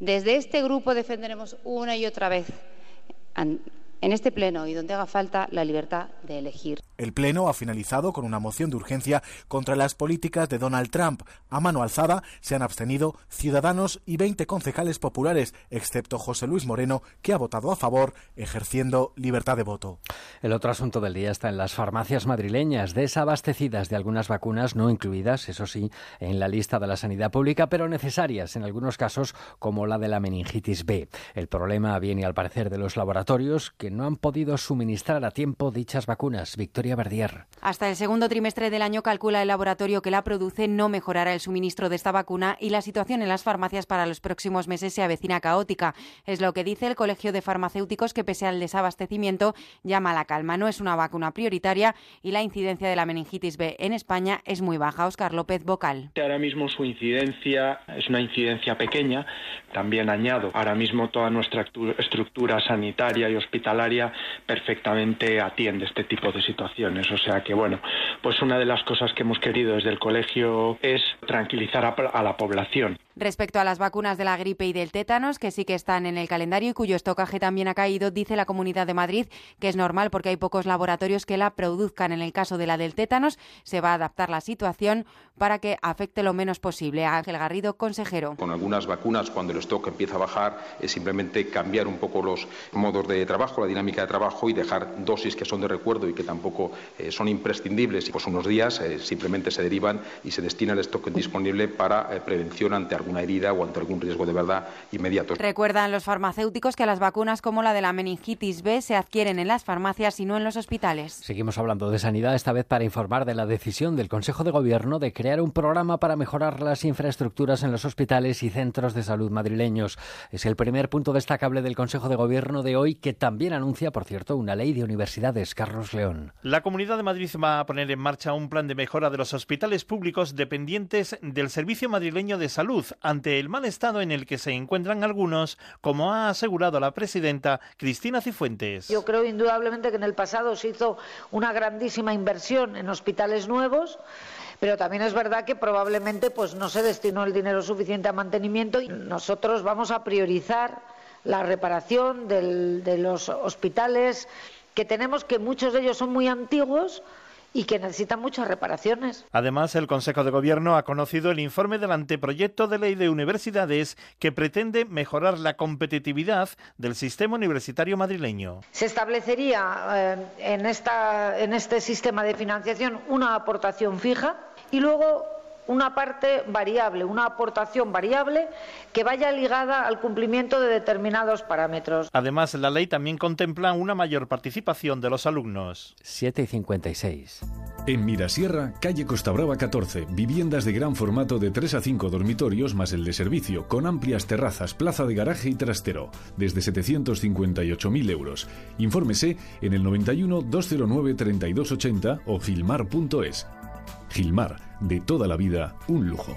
Speaker 26: Desde este grupo defenderemos una y otra vez en este pleno y donde haga falta la libertad de elegir.
Speaker 25: El Pleno ha finalizado con una moción de urgencia contra las políticas de Donald Trump. A mano alzada se han abstenido ciudadanos y 20 concejales populares, excepto José Luis Moreno, que ha votado a favor, ejerciendo libertad de voto.
Speaker 22: El otro asunto del día está en las farmacias madrileñas, desabastecidas de algunas vacunas no incluidas, eso sí, en la lista de la sanidad pública, pero necesarias en algunos casos, como la de la meningitis B. El problema viene, al parecer, de los laboratorios que no han podido suministrar a tiempo dichas vacunas. Verdier.
Speaker 27: Hasta el segundo trimestre del año calcula el laboratorio que la produce no mejorará el suministro de esta vacuna y la situación en las farmacias para los próximos meses se avecina caótica. Es lo que dice el Colegio de Farmacéuticos que pese al desabastecimiento llama a la calma. No es una vacuna prioritaria y la incidencia de la meningitis B en España es muy baja. Oscar López Vocal.
Speaker 28: Ahora mismo su incidencia es una incidencia pequeña. También añado, ahora mismo toda nuestra estructura sanitaria y hospitalaria perfectamente atiende este tipo de situaciones. O sea que, bueno, pues una de las cosas que hemos querido desde el colegio es tranquilizar a, la población.
Speaker 27: Respecto a las vacunas de la gripe y del tétanos, que sí que están en el calendario y cuyo estocaje también ha caído, dice la Comunidad de Madrid que es normal porque hay pocos laboratorios que la produzcan. En el caso de la del tétanos, se va a adaptar la situación para que afecte lo menos posible. Ángel Garrido, consejero.
Speaker 29: Con algunas vacunas, cuando el stock empieza a bajar, es simplemente cambiar un poco los modos de trabajo, la dinámica de trabajo y dejar dosis que son de recuerdo y que tampoco eh, son imprescindibles. Pues unos días eh, simplemente se derivan y se destina el stock disponible para eh, prevención ante alguna herida o ante algún riesgo de verdad inmediato.
Speaker 27: Recuerdan los farmacéuticos que las vacunas como la de la meningitis B se adquieren en las farmacias y no en los hospitales.
Speaker 22: Seguimos hablando de sanidad, esta vez para informar de la decisión del Consejo de Gobierno de crear un programa para mejorar las infraestructuras en los hospitales y centros de salud madrileños. Es el primer punto destacable del Consejo de Gobierno de hoy, que también anuncia, por cierto, una ley de universidades. Carlos León.
Speaker 30: La Comunidad de Madrid va a poner en marcha un plan de mejora de los hospitales públicos dependientes del Servicio Madrileño de Salud ante el mal estado en el que se encuentran algunos, como ha asegurado la presidenta Cristina Cifuentes.
Speaker 31: Yo creo indudablemente que en el pasado se hizo una grandísima inversión en hospitales nuevos. Pero también es verdad que probablemente pues, no se destinó el dinero suficiente a mantenimiento y nosotros vamos a priorizar la reparación de los hospitales que tenemos, que muchos de ellos son muy antiguos y que necesitan muchas reparaciones.
Speaker 30: Además, el Consejo de Gobierno ha conocido el informe del anteproyecto de ley de universidades que pretende mejorar la competitividad del sistema universitario madrileño.
Speaker 31: Se establecería eh, en, esta, en este sistema de financiación una aportación fija y luego una parte variable, una aportación variable que vaya ligada al cumplimiento de determinados parámetros.
Speaker 30: Además, la ley también contempla una mayor participación de los alumnos.
Speaker 22: 7 y 56.
Speaker 32: En Mirasierra, calle Costa Brava 14, viviendas de gran formato de 3 a 5 dormitorios más el de servicio, con amplias terrazas, plaza de garaje y trastero, desde 758.000 euros. Infórmese en el 91 209 3280 o gilmar.es. Gilmar, de toda la vida, un lujo.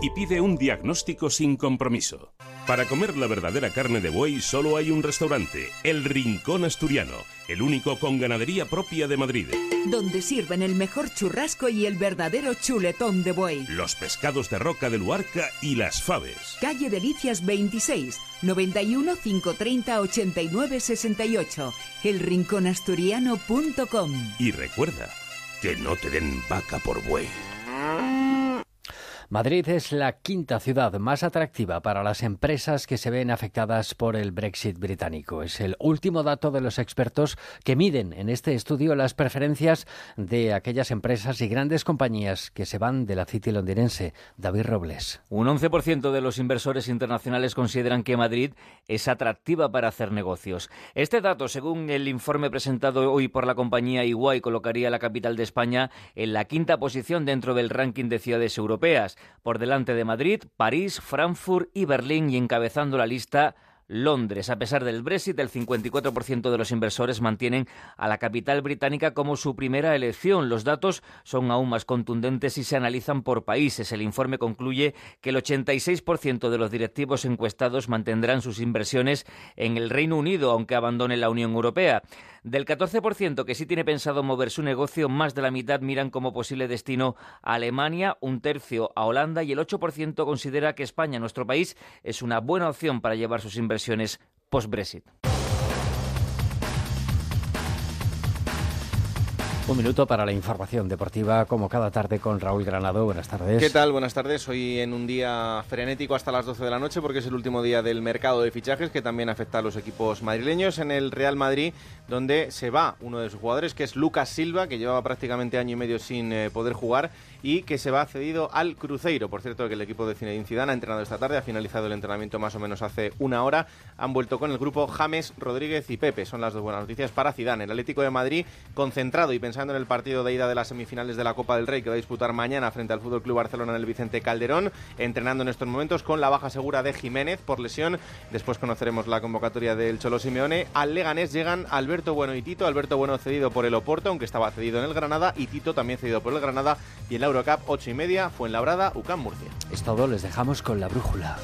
Speaker 9: y pide un diagnóstico sin compromiso. Para comer la verdadera carne de buey solo hay un restaurante, El Rincón Asturiano, el único con ganadería propia de Madrid.
Speaker 33: Donde sirven el mejor churrasco y el verdadero chuletón de buey.
Speaker 9: Los pescados de roca de Luarca y las faves.
Speaker 33: Calle Delicias 26, 91 530 89 68. Elrinconasturiano.com.
Speaker 9: Y recuerda, que no te den vaca por buey.
Speaker 22: Madrid es la quinta ciudad más atractiva para las empresas que se ven afectadas por el Brexit británico. Es el último dato de los expertos que miden en este estudio las preferencias de aquellas empresas y grandes compañías que se van de la City londinense. David Robles.
Speaker 34: Un 11% de los inversores internacionales consideran que Madrid es atractiva para hacer negocios. Este dato, según el informe presentado hoy por la compañía Iguay, colocaría la capital de España en la quinta posición dentro del ranking de ciudades europeas por delante de Madrid, París, Frankfurt y Berlín y encabezando la lista Londres. A pesar del Brexit, el 54% de los inversores mantienen a la capital británica como su primera elección. Los datos son aún más contundentes y se analizan por países. El informe concluye que el 86% de los directivos encuestados mantendrán sus inversiones en el Reino Unido, aunque abandone la Unión Europea. Del 14% que sí tiene pensado mover su negocio, más de la mitad miran como posible destino a Alemania, un tercio a Holanda y el 8% considera que España, nuestro país, es una buena opción para llevar sus inversiones post-Brexit.
Speaker 22: Un minuto para la información deportiva, como cada tarde con Raúl Granado. Buenas tardes.
Speaker 35: ¿Qué tal? Buenas tardes. Hoy en un día frenético hasta las 12 de la noche porque es el último día del mercado de fichajes que también afecta a los equipos madrileños. En el Real Madrid, donde se va uno de sus jugadores, que es Lucas Silva, que llevaba prácticamente año y medio sin eh, poder jugar y que se va cedido al Cruzeiro. Por cierto, que el equipo de Zinedine Zidane ha entrenado esta tarde, ha finalizado el entrenamiento más o menos hace una hora. Han vuelto con el grupo James, Rodríguez y Pepe. Son las dos buenas noticias para Zidane. El Atlético de Madrid concentrado y pensando en el partido de ida de las semifinales de la Copa del Rey que va a disputar mañana frente al Fútbol Club Barcelona en el Vicente Calderón, entrenando en estos momentos con la baja segura de Jiménez por lesión. Después conoceremos la convocatoria del Cholo Simeone. Al Leganés llegan Alberto Bueno y Tito. Alberto Bueno cedido por el Oporto, aunque estaba cedido en el Granada, y Tito también cedido por el Granada. Y en la Eurocup, 8 y media, fue en Labrada, UCAM Murcia.
Speaker 22: Es todo, les dejamos con la brújula.